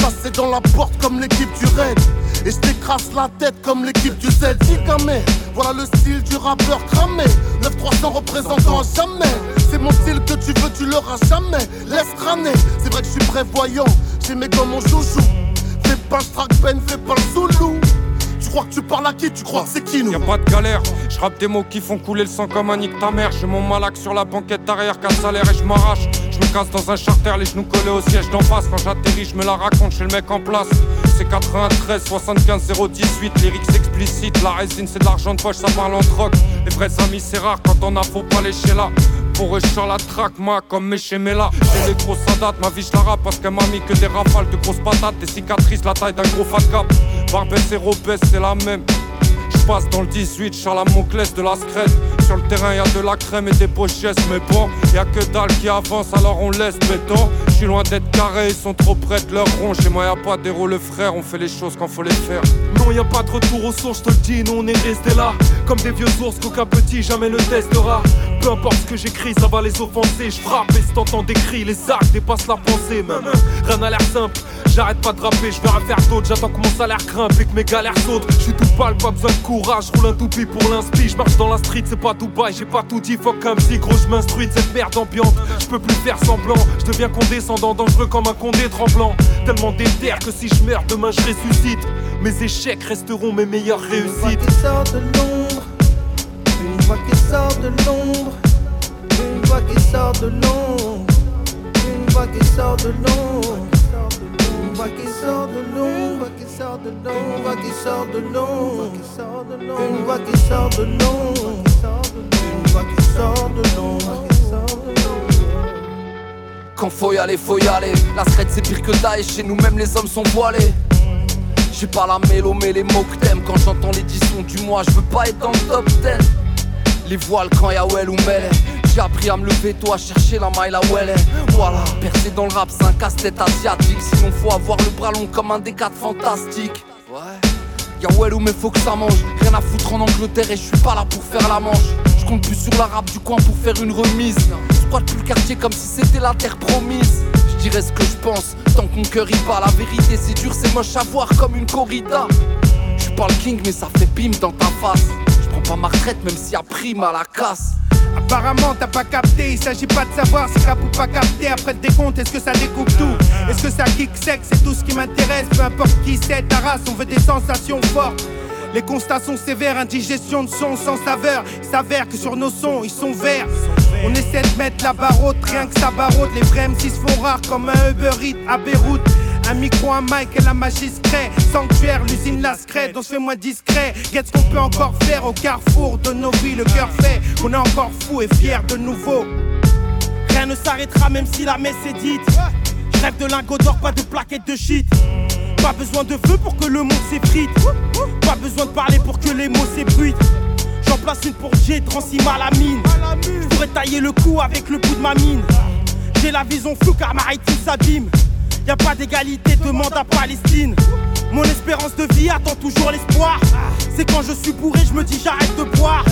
Chasser dans la porte comme l'équipe du Red. Et je t'écrase la tête comme l'équipe du Z. mais voilà le style du rappeur cramé. 9-300 représentant jamais. C'est mon style que tu veux, tu l'auras jamais. Laisse crâner, c'est vrai que je suis prévoyant. J'ai mes comme mon joujou. Fais pas le Ben, fais pas le zoulou. Crois que tu parles à qui Tu crois c'est qui nous Y'a pas de galère, je rappe des mots qui font couler le sang comme un nique ta mère. J'ai mon malac sur la banquette arrière, qu'un salaire et je m'arrache. Je me casse dans un charter, les genoux collés au siège d'en face. Quand j'atterris, je me la raconte chez le mec en place. C'est 93, 75, 018, lyrics explicites. La résine, c'est de l'argent de poche, ça parle en troc. Les vrais amis, c'est rare quand on a, faut pas lécher là. Pour eux, la traque, moi, comme mes chez. J'ai les grosses date, ma vie, je la parce qu'elle m'a mis que des rafales de grosses patates, des cicatrices, la taille d'un gros fat cap. Barbès et Robès, c'est la même. Passe dans le 18, je la de la scred. Sur le terrain, y a de la crème et des pochettes, mais bon, y a que dalle qui avance, alors on laisse béton. Je suis loin d'être carré, ils sont trop près de leur rond. Chez moi, y a pas d'héros, le frère, on fait les choses quand faut les faire. Non, y a pas de retour aux sources, je te le dis, nous on est resté là. Comme des vieux ours qu'aucun petit jamais ne testera. Peu importe ce que j'écris, ça va les offenser. Je frappe et si t'entends des cris, les actes dépassent la pensée. Même rien n'a l'air simple. J'arrête pas de rapper, je vais faire d'autres. J'attends que mon salaire grimpe et que mes galères sautent. Je suis tout pâle, pas besoin de courage. Roule un toupie pour l'inspi. Je marche dans la street, c'est pas Dubaï. J'ai pas tout dit, fuck un psy. Gros, je m'instruis de cette merde ambiante. Je peux plus faire semblant. Je deviens condescendant, dangereux comme un condé tremblant. Tellement déter que si je meurs, demain je ressuscite. Mes échecs resteront mes meilleures réussites. Une voix qui sort de l'ombre, une voix qui sort de l'ombre, une voix qui sort de l'ombre, une voix qui sort de l'ombre, qui sort de l'ombre, une voix qui sort de l'ombre, une voix qui sort de l'ombre, une voix qui sort de l'ombre, une voix qui sort de l'ombre. Quand faut y aller, faut y aller. La thread c'est pire que Daesh, chez nous même les hommes sont voilés. J'ai pas la mélo, mais les mots que t'aimes. Quand j'entends l'édition du mois, je veux pas être dans le top 10. Les voiles quand y'a ou mêlée. J'ai appris à me lever toi chercher la maille elle est. Voilà, percer dans le rap, c'est un casse-tête asiatique. Sinon, faut avoir le bras long comme un des quatre fantastiques. Ouais. Y'a Wellou mais faut que ça mange Rien à foutre en Angleterre et je suis pas là pour faire la manche Je compte plus sur la rap du coin pour faire une remise Je plus le quartier comme si c'était la terre promise dirais ce que je pense tant que mon cœur y va La vérité c'est dur c'est moche à voir comme une corrida Je suis pas le king mais ça fait bim dans ta face pas ma retraite même y a prime à la casse Apparemment t'as pas capté, il s'agit pas de savoir si rap ou pas capté Après le décompte, est-ce que ça découpe tout? Est-ce que ça kick sec, c'est tout ce qui m'intéresse Peu importe qui c'est, ta race, on veut des sensations fortes les constats sont sévères, indigestion de son sans saveur. Il s'avère que sur nos sons, ils sont verts. On essaie de mettre la barre haute, rien que ça barode. Les vrais M6 font rare comme un Uber Eats à Beyrouth. Un micro, un mic et la magistrat Sanctuaire, l'usine la on se fait moins discret. Qu'est-ce qu'on peut encore faire au carrefour de nos vies Le cœur fait qu'on est encore fou et fier de nouveau. Rien ne s'arrêtera même si la messe est dite. Je rêve de lingots d'or, pas de plaquettes de shit. Pas besoin de feu pour que le monde s'effrite. Pas besoin de parler pour que les mots s'ébruitent. J'en place une pour J, à la mine. Je pourrais tailler le cou avec le bout de ma mine. J'ai la vision floue car ma s'abîme. Y a pas d'égalité, demande à Palestine. Mon espérance de vie attend toujours l'espoir. C'est quand je suis bourré, je me dis j'arrête de boire.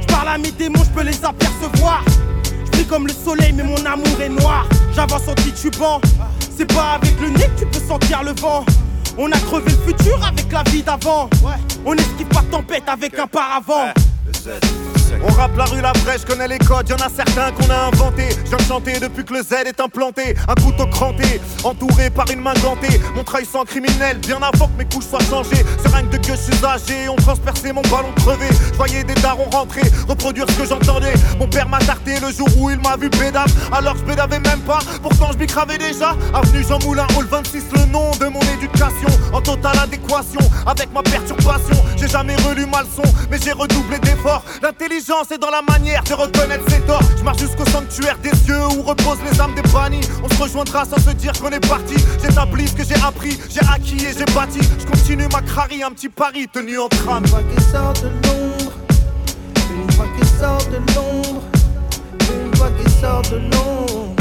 Je parle à mes démons, je peux les apercevoir. Je comme le soleil, mais mon amour est noir. J'avance en titubant. C'est pas avec le nez que tu peux sentir le vent. On a crevé le futur avec la vie d'avant. On esquive pas tempête avec un paravent. On rappe la rue la vraie, je connais les codes, y'en a certains qu'on a inventés. J'ai chanté depuis que le Z est implanté, un couteau cranté, entouré par une main gantée. Mon travail sans criminel, bien avant que mes couches soient changées. Seringue de gueule, je suis âgé, on transperçait mon ballon crevé. Je voyais des darons rentrer, reproduire ce que j'entendais. Mon père m'a tarté le jour où il m'a vu bédave, alors je bédavais même pas. Pourtant je cravais déjà. Avenue Jean Moulin, Hall 26, le nom de mon éducation. En totale adéquation avec ma perturbation. J'ai jamais relu ma leçon, mais j'ai redoublé d'efforts. L'intelligence c'est dans la manière de reconnaître ses torts. Je marche jusqu'au sanctuaire des cieux où reposent les âmes des bannis. On se rejoindra sans se dire qu'on est parti. J'établis ce que j'ai appris, j'ai acquis et j'ai bâti. Je continue ma crari, un petit pari tenu en trame. Une voix qui sort de l'ombre, une voix qui sort de l'ombre, une voix qui sort de l'ombre,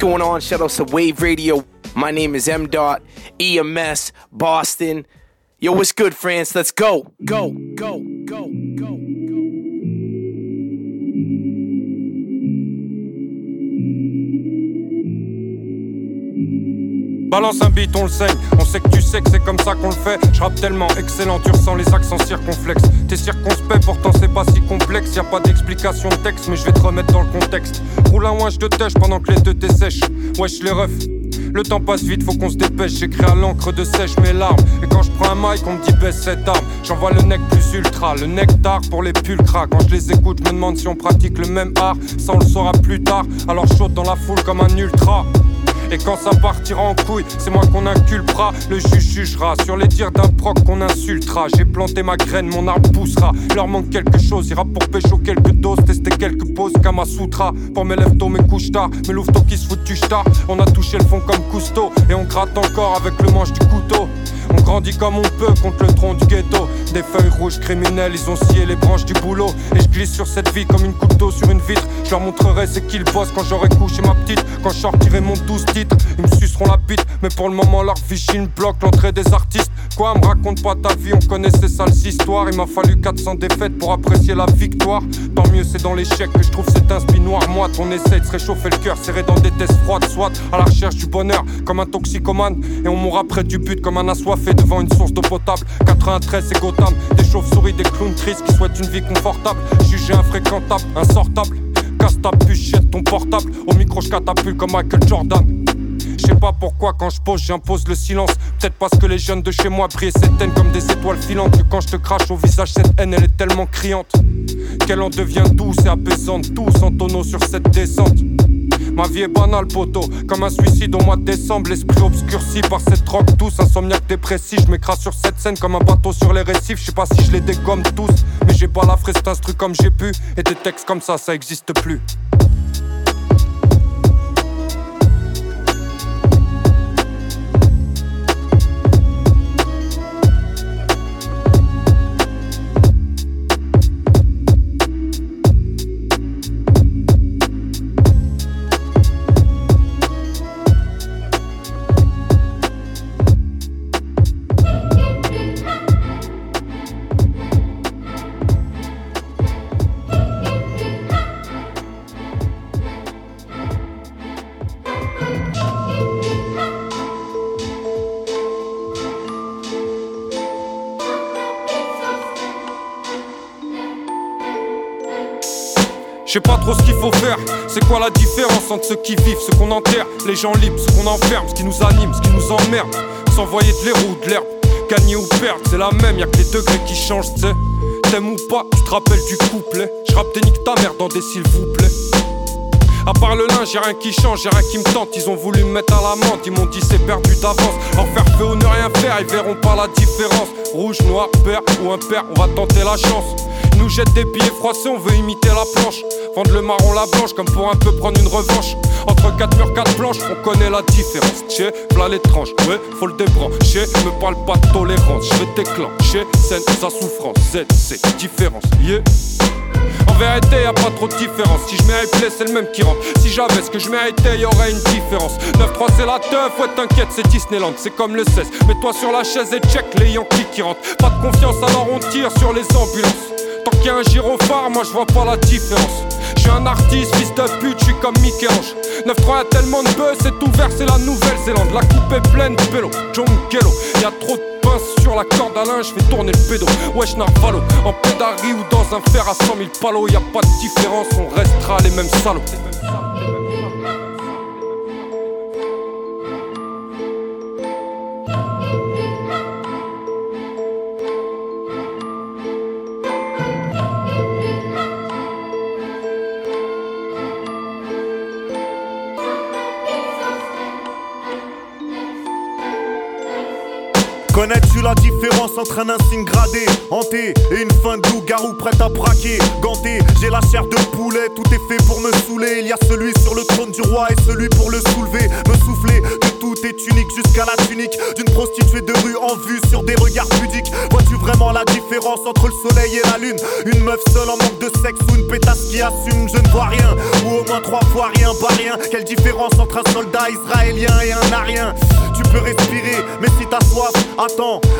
going on? Shout out to Wave Radio. My name is M. Dot EMS Boston. Yo, what's good, France? Let's go, go, go, go, go. Balance un beat, on le saigne. On sait que tu sais que c'est comme ça qu'on le fait. Je rappe tellement excellent, tu ressens les accents circonflexes. T'es circonspect, pourtant c'est pas si complexe. Y a pas d'explication de texte, mais je vais te remettre dans le contexte. Roule un ouin, je te tèche pendant que les deux t'essèchent. Wesh les refs. Le temps passe vite, faut qu'on se dépêche. J'écris à l'encre de sèche mes larmes. Et quand je prends un mic, on me dit baisse cette arme. J'envoie le nec plus ultra, le nectar pour les pulcras. Quand je les écoute, je me demande si on pratique le même art. Ça, on le saura plus tard. Alors chaud dans la foule comme un ultra. Et quand ça partira en couille, c'est moi qu'on inculpera. Le juge jugera sur les dires d'un proc qu'on insultera. J'ai planté ma graine, mon arbre poussera. Leur manque quelque chose, ira pour pécho quelques doses, tester quelques poses, Kamasutra. Pour mes lèvres tôt, mes couches tard, mes louveteaux qui se foutent du On a touché le fond comme Cousteau, et on gratte encore avec le manche du couteau. On grandit comme on peut contre le tronc du ghetto. Des feuilles rouges criminelles, ils ont scié les branches du boulot. Et je glisse sur cette vie comme une couteau sur une vitre. Je leur montrerai c'est qu'ils bossent quand j'aurai couché ma petite. Quand je sortirai mon douze titres, ils me suceront la bite. Mais pour le moment, leur vichine bloque l'entrée des artistes. Quoi, me raconte pas ta vie, on connaît ces sales histoires. Il m'a fallu 400 défaites pour apprécier la victoire. Tant mieux, c'est dans l'échec que je trouve cet inspi noir. Moi, on essaie de se réchauffer le cœur, serré dans des tests froides, soit à la recherche du bonheur comme un toxicomane. Et on mourra près du but comme un assoiffé devant une source d'eau potable. 93, c'est Gotham. Des chauves-souris, des clowns tristes qui souhaitent une vie confortable. Jugé infréquentable, insortable. casse ta puce, jette ton portable. Au micro, je catapulte comme Michael Jordan. Je sais pas pourquoi quand je pose j'impose le silence Peut-être parce que les jeunes de chez moi brillent cette haine comme des étoiles filantes Que quand je te crache au visage cette haine elle est tellement criante Qu'elle en devient douce et apaisante Tous en tonneau sur cette descente Ma vie est banale, poteau, comme un suicide au mois de décembre. L'esprit obscurci par cette drogue douce, insomniaque dépressif. Je m'écrase sur cette scène comme un bateau sur les récifs. Je sais pas si je les dégomme tous, mais j'ai pas la fraise instru comme j'ai pu. Et des textes comme ça, ça existe plus. Je sais pas trop ce qu'il faut faire. C'est quoi la différence entre ceux qui vivent, ceux qu'on enterre, les gens libres, ceux qu'on enferme, ce qui nous anime, ce qui nous emmerde? S'envoyer de l'héros de l'herbe, gagner ou perdre, c'est la même, y'a que les degrés qui changent, tu sais. T'aimes ou pas, tu te rappelles du couplet. Je rappe des nique ta mère dans des s'il vous plaît. À part le linge, y'a rien qui change, y'a rien qui me tente. Ils ont voulu me mettre à la menthe, ils m'ont dit c'est perdu d'avance. En faire feu ou ne rien faire, ils verront pas la différence. Rouge, noir, père ou impair, on va tenter la chance. Nous jettent des billets froissés, on veut imiter la planche. Vendre le marron la blanche comme pour un peu prendre une revanche. Entre quatre murs, quatre planches, on connaît la différence. Tchè, v'là l'étrange, ouais, faut le débrancher. Me parle pas de tolérance, je vais déclencher. Scène, sa souffrance, Z, c'est différence, yeah. En vérité, y a pas trop de différence. Si je méritais, c'est le même qui rentre. Si j'avais ce que je méritais, y aurait une différence. 9-3, c'est la teuf, ouais, t'inquiète, c'est Disneyland. C'est comme le 16. Mets-toi sur la chaise et check les Yankees qui rentrent. Pas de confiance, alors on tire sur les ambulances. Tant qu'il y a un gyrophare, moi je vois pas la différence. Je suis un artiste, fils de pute, je suis comme Mickey-Ange. 9-3 a tellement de buzz, c'est ouvert, c'est la Nouvelle-Zélande. La coupe est pleine de pélo, Jungello. Y a trop de pince sur la corde à linge, fais tourner le pédo. Wesh Narvalo, en pédari ou dans un fer à 100 000 palos. Y a pas de différence, on restera les mêmes salauds. Connais-tu la différence entre un insigne gradé, hanté et une fin de loup-garou prête à braquer Ganté, j'ai la chair de poulet, tout est fait pour me saouler. Il y a celui sur le trône du roi et celui pour le soulever. Me souffler que tout est unique jusqu'à la tunique d'une prostituée de rue en vue sur des regards pudiques. Vois-tu vraiment la différence entre le soleil et la lune? Une meuf seule en manque de sexe ou une pétasse qui assume Je ne vois rien, ou au moins trois fois rien, pas rien. Quelle différence entre un soldat israélien et un arien? Tu peux respirer, mais si t'as soif,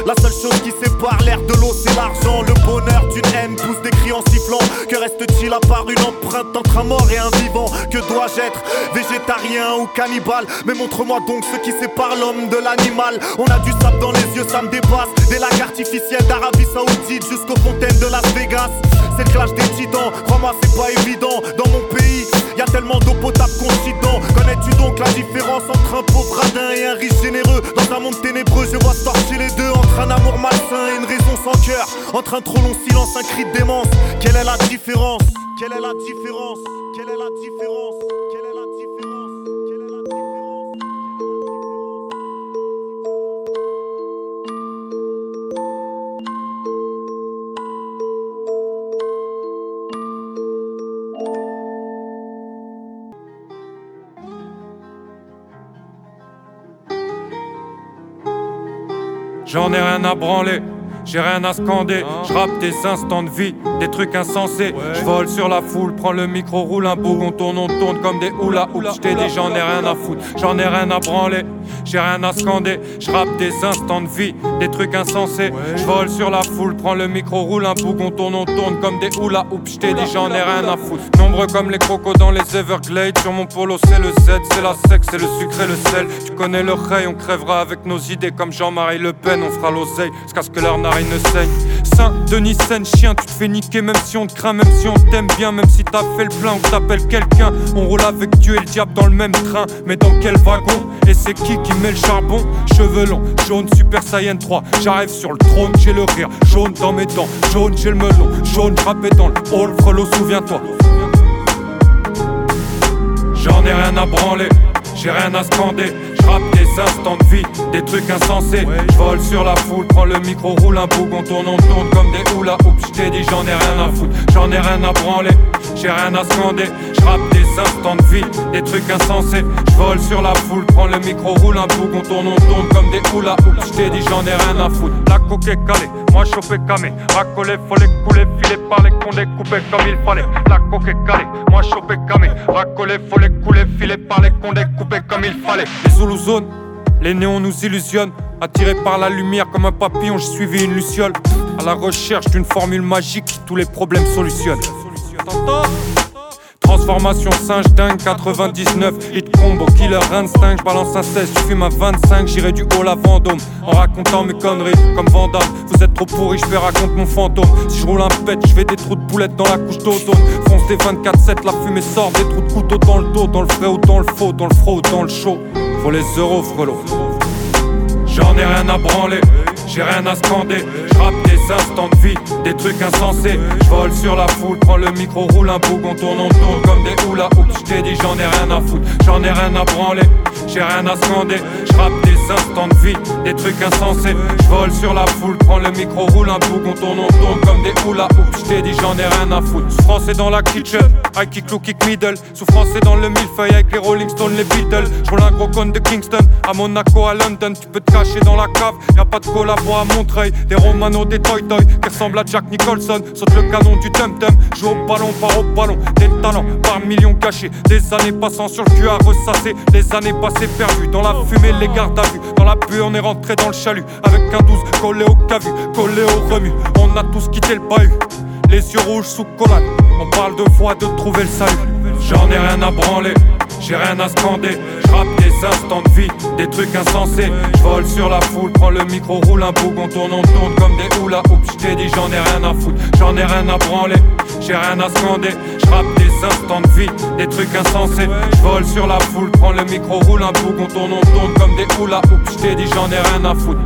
La seule chose qui sépare l'air de l'eau, c'est l'argent. Le bonheur d'une haine pousse des cris en sifflant. Que reste-t-il à part une empreinte entre un mort et un vivant? Que dois-je être? Végétarien ou cannibale? Mais montre-moi donc ce qui sépare l'homme de l'animal. On a du sable dans les yeux, ça me dépasse. Des lacs artificiels d'Arabie Saoudite jusqu'aux fontaines de Las Vegas. C'est le clash des titans, crois-moi, c'est pas évident. Dans mon pays, y a tellement d'eau potable qu'on Connais-tu donc la différence entre un pauvre radin et un riche généreux? Dans un monde ténébreux, je vois sortir les deux Entre un amour malsain et une raison sans cœur. Entre un trop long silence, un cri de démence. Quelle est la différence? Quelle est la différence? Quelle est la différence? Quelle est la différence? J'en ai rien à branler. J'ai rien à scander, je rappe des instants de vie, des trucs insensés. Je vole sur la foule, prends le micro, roule un bout, on tourne, on tourne comme des hula hoops. Je t'ai dit, j'en ai rien à foutre, j'en ai rien à branler. J'ai rien à scander, je rappe des instants de vie, des trucs insensés. Je vole sur la foule, prends le micro, roule un bout, on tourne, on tourne comme des hula hoops. Je t'ai dit, j'en ai rien à foutre. Nombreux comme les crocos dans les Everglades. Sur mon polo, c'est le Z, c'est la sexe, c'est le sucre et le sel. Tu connais le rey, on crèvera avec nos idées comme Jean-Marie Le Pen, on fera l'oseille. Jusqu'à ce que leur n'arrive saigne. Saint-Denis, scène chien, tu te fais niquer même si on te craint, même si on t'aime bien, même si t'as fait le plein ou t'appelles quelqu'un. On roule avec Dieu et le diable dans le même train, mais dans quel wagon? Et c'est qui qui met le charbon? Cheveux longs, jaune, Super Saiyan 3. J'arrive sur le trône, j'ai le rire, jaune dans mes dents, jaune, j'ai le melon, jaune, j'rappais dans le hall, frelot, souviens-toi. J'en ai rien à branler, j'ai rien à scander. J'rappe des instants de vie, des trucs insensés. J'vole sur la foule, prends le micro, roule un bouc, on tourne, on tourne comme des hula hoops. J't'ai dit j'en ai rien à foutre, j'en ai rien à branler, j'ai rien à scander. J'rappe des instants de vie, des trucs insensés. J'vole sur la foule, prends le micro, roule un bouc, on tourne, on tourne comme des hula hoops. J't'ai dit j'en ai rien à foutre. La coque est calée, moi chauffé camé, racolé, les couler, filé par les condés, coupé comme il fallait. La coque est calée, moi chauffé camé, racolé, les couler, filé par les condés, coupé comme il fallait. Les Zulu zones, les néons nous illusionnent. Attiré par la lumière comme un papillon, j'ai suivi une luciole. À la recherche d'une formule magique, tous les problèmes solutionnent. Transformation singe dingue 99 Hit combo killer instinct J'balance un 16 tu fumes à 25 J'irai du haut la Vendôme En racontant mes conneries comme Vandame. Vous êtes trop pourris je vais raconter mon fantôme. Si je roule un pet je fais des trous de boulettes dans la couche d'ozone. Fonce des 24-7 la fumée sort Des trous de couteau dans le dos Dans le frais ou dans le faux Dans le froid ou dans le chaud. Faut les euros frelot J'en ai rien à branler, j'ai rien à scander. J'rappe des instants de vie, des trucs insensés. J'vole sur la foule, prends le micro, roule un bouc, on tourne, on tourne comme des hula hoops. J't'ai dit j'en ai rien à foutre, j'en ai rien à branler, j'ai rien à scander. J'rappe instants de vie, des trucs insensés. J'vole sur la foule, prends le micro, roule un bouc, on tourne, on tourne comme des hula hoops. J't'ai dit j'en ai rien à foutre. Français dans la kitchen, I kick low, kick middle. Souffrance c'est dans le millefeuille avec les Rolling Stones, les Beatles. J'roule un gros con de Kingston, à Monaco, à London. Tu peux te cacher dans la cave, y a pas de collabo à Montreuil. Des Romano, des Toy Toy qui ressemblent à Jack Nicholson. Saute le canon du Tum Tum, joue au ballon, par au ballon. Des talents par millions cachés, des années passant sur le cul à ressasser. Les années passées perdues dans la fumée, les gardes à vue. Dans la buée, on est rentré dans le chalut avec un 12 collé au cavu, collé au remue. On a tous quitté le bahut. Les yeux rouges sous collade, on parle de foi de trouver le salut. J'en ai rien à branler, j'ai rien à scander. J'rappe des instants de vie, des trucs insensés. J'vole sur la foule, prends le micro, roule un bouc, on tourne, on tourne comme des hula hoops. J't'ai dit j'en ai rien à foutre, j'en ai rien à branler, j'ai rien à scander. J'rappe des instants de vie, des trucs insensés. J'vole sur la foule, prends le micro, roule un bouc, on tourne, on tourne comme des hula hoops. J't'ai dit j'en ai rien à foutre.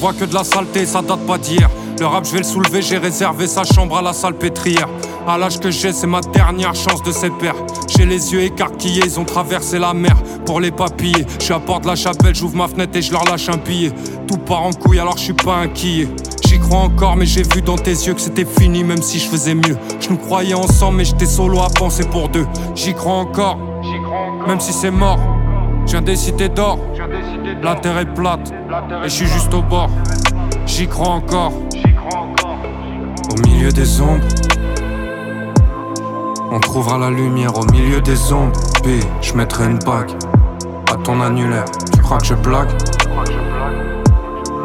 Vois que de la saleté, ça date pas d'hier. Le rap, je vais le soulever, j'ai réservé sa chambre à la salpêtrière. À l'âge que j'ai, c'est ma dernière chance de ses pères. J'ai les yeux écarquillés, ils ont traversé la mer pour les papillers. Je suis à porte de la chapelle, j'ouvre ma fenêtre et je leur lâche un billet. Tout part en couille, alors je suis pas inquiet. J'y crois encore, mais j'ai vu dans tes yeux que c'était fini, même si je faisais mieux. Je nous croyais ensemble, mais j'étais solo à penser pour deux. J'y crois encore, même si c'est mort. Viens des cités d'or, la terre est plate, et je suis juste au bord. J'y crois encore, au milieu des ombres. On trouvera la lumière au milieu des ombres. P, je mettrai une bague à ton annulaire. Tu crois que je blague?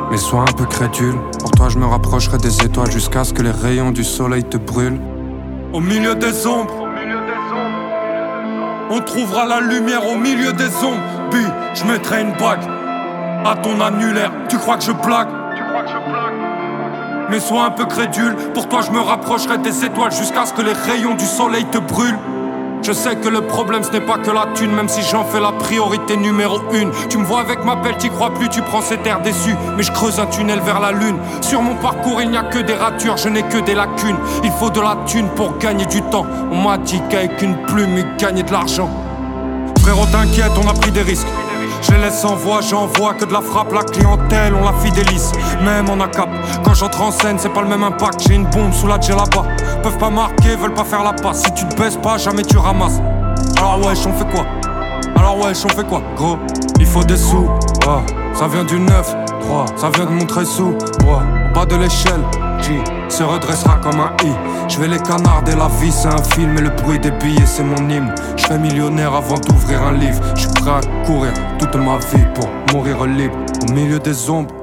Mais sois un peu crédule. Pour toi, je me rapprocherai des étoiles jusqu'à ce que les rayons du soleil te brûlent. Au milieu des ombres. On trouvera la lumière au milieu des ombres. Puis je mettrai une bague à ton annulaire. Tu crois que je blague? Mais sois un peu crédule. Pour toi, je me rapprocherai des étoiles jusqu'à ce que les rayons du soleil te brûlent. Je sais que le problème ce n'est pas que la thune, même si j'en fais la priorité numéro une. Tu me vois avec ma belle, t'y crois plus, tu prends cet air déçu. Mais je creuse un tunnel vers la lune. Sur mon parcours, il n'y a que des ratures, je n'ai que des lacunes. Il faut de la thune pour gagner du temps. On m'a dit qu'avec une plume, il gagnait de l'argent. Frérot, t'inquiète, on a pris des risques. Je laisse en voix, j'envoie que de la frappe, la clientèle, on la fidélise. Même en cap, quand j'entre en scène, c'est pas le même impact. J'ai une bombe sous la là-bas. Peuvent pas marquer, veulent pas faire la passe. Si tu te baisses pas, jamais tu ramasses. Alors ouais, on fait quoi? Alors wesh, on fait quoi, gros Il faut des sous, ça vient du 9, 3, ça vient de montrer sous, oh, au bas de l'échelle, G se redressera comme un I. Je vais les canarder, la vie c'est un film et le bruit des billets c'est mon hymne. Je fais millionnaire avant d'ouvrir un livre. Je suis prêt à courir toute ma vie pour mourir libre au milieu des ombres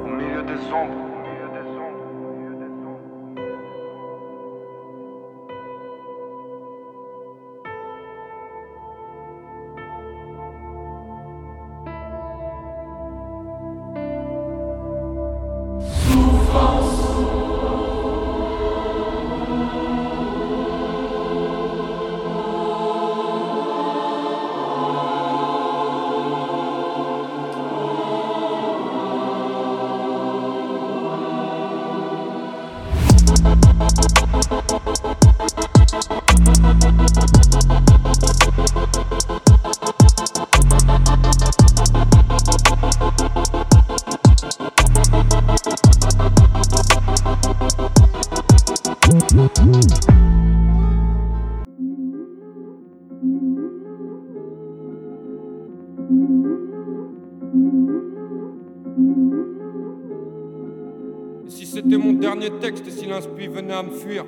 à me fuir.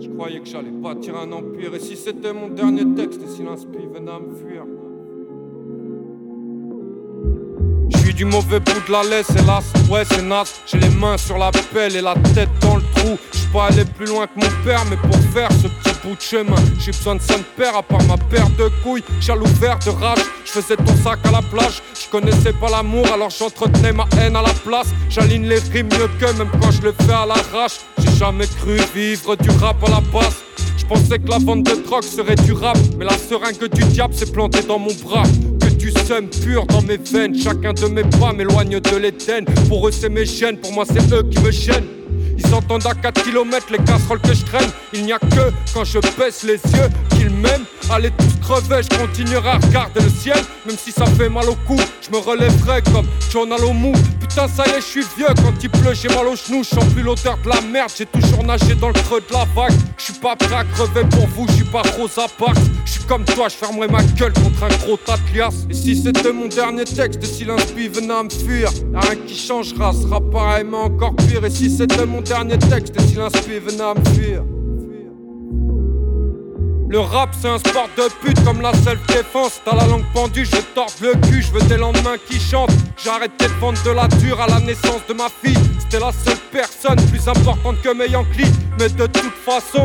Je croyais que j'allais bâtir un empire. Et si c'était mon dernier texte et si l'inspire venait à me fuir. Je suis du mauvais bout de la laisse, hélas. Ouais, c'est naze. J'ai les mains sur la pelle et la tête dans le trou. Je pas aller plus loin que mon père, mais pour faire ce petit bout de chemin, j'ai besoin de son père à part ma paire de couilles. Jaloux vert de rage, je faisais ton sac à la plage. Je connaissais pas l'amour, alors j'entretenais ma haine à la place. J'aligne les rimes mieux que même quand je le fais à l'arrache. Jamais cru vivre du rap à la base. Je pensais que la vente de drogue serait durable, mais la seringue du diable s'est plantée dans mon bras. Que du seum pur dans mes veines, chacun de mes pas m'éloigne de l'Éden. Pour eux c'est mes chaînes, pour moi c'est eux qui me gênent. Ils entendent à 4 km les casseroles que je traîne. Il n'y a que quand je baisse les yeux qu'ils m'aiment. Allez tous crever, je continuerai à regarder le ciel. Même si ça fait mal au cou, je me relèverai comme John mou. Putain, ça y est, je suis vieux. Quand il pleut, j'ai mal aux genoux. Je sens plus l'odeur de la merde. J'ai toujours nagé dans le creux de la vague. Je suis pas prêt à crever pour vous, je suis pas Rosa Parks. Je suis comme toi, je fermerai ma gueule contre un gros tas Et si c'était mon dernier texte, si l'inspi venait à me fuir, y'a rien qui changera, sera pareil, mais encore pire. Et si c'était mon dernier texte, si l'inspi venait à me fuir? Le rap c'est un sport de pute comme la self-défense. T'as la langue pendue, je tords le cul, je veux des lendemains qui chantent. J'ai arrêté de vendre de la dure à la naissance de ma fille. C'était la seule personne plus importante que mes Yankees Mais de toute façon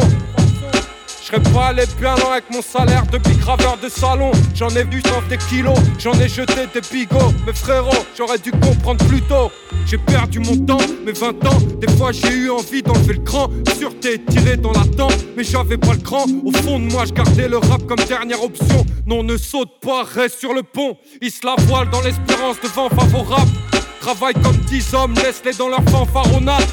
je pas allé bien loin avec mon salaire de graveur de salon. J'en ai vu sans des kilos, j'en ai jeté des bigots. Mais frérot, j'aurais dû comprendre plus tôt. J'ai perdu mon temps, mes 20 ans. Des fois j'ai eu envie d'enlever le cran. Sûreté tiré dans la tente, mais j'avais pas le cran. Au fond de moi, je gardais le rap comme dernière option. Non, ne saute pas, reste sur le pont. Ils se la voilent dans l'espérance de vent favorable. Travaille comme 10 hommes, laisse-les dans leur fanfaronnade.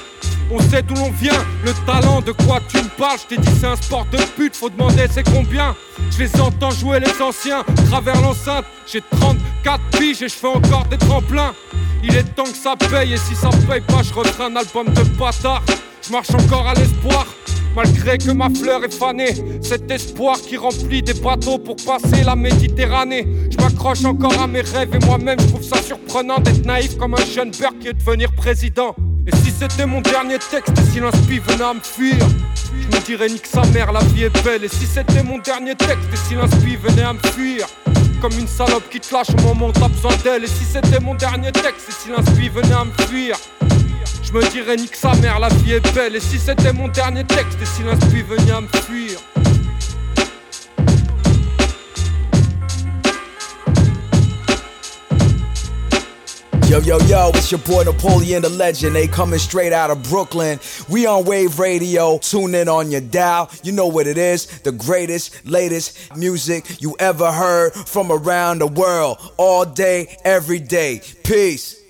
On sait d'où l'on vient, le talent de quoi tu me parles. Je t'ai dit c'est un sport de pute, faut demander c'est combien? Je les entends jouer les anciens, travers l'enceinte. J'ai 34 piges et je fais encore des tremplins. Il est temps que ça paye et si ça paye pas, je un album de bâtard. Je marche encore à l'espoir. Malgré que ma fleur est fanée, cet espoir qui remplit des bateaux pour passer la Méditerranée. Je m'accroche encore à mes rêves et moi-même je trouve ça surprenant d'être naïf comme un jeune qui est devenir président. Et si c'était mon dernier texte, si l'inspi venait à me fuir, je me dirais nique sa mère, la vie est belle. Et si c'était mon dernier texte, et si l'inspi venait à me fuir, comme une salope qui te lâche au moment où t'as besoin d'elle. Et si c'était mon dernier texte, et si l'inspi venait à me fuir, me dirais nique sa mère, la vie est belle. Et si c'était mon dernier texte, et si l'inspi venait à me fuir. Yo, yo, yo, it's your boy Napoleon the Legend. They coming straight out of Brooklyn. We on Wave Radio. Tune in on your dial. You know what it is. The greatest, latest music you ever heard from around the world. All day, every day. Peace.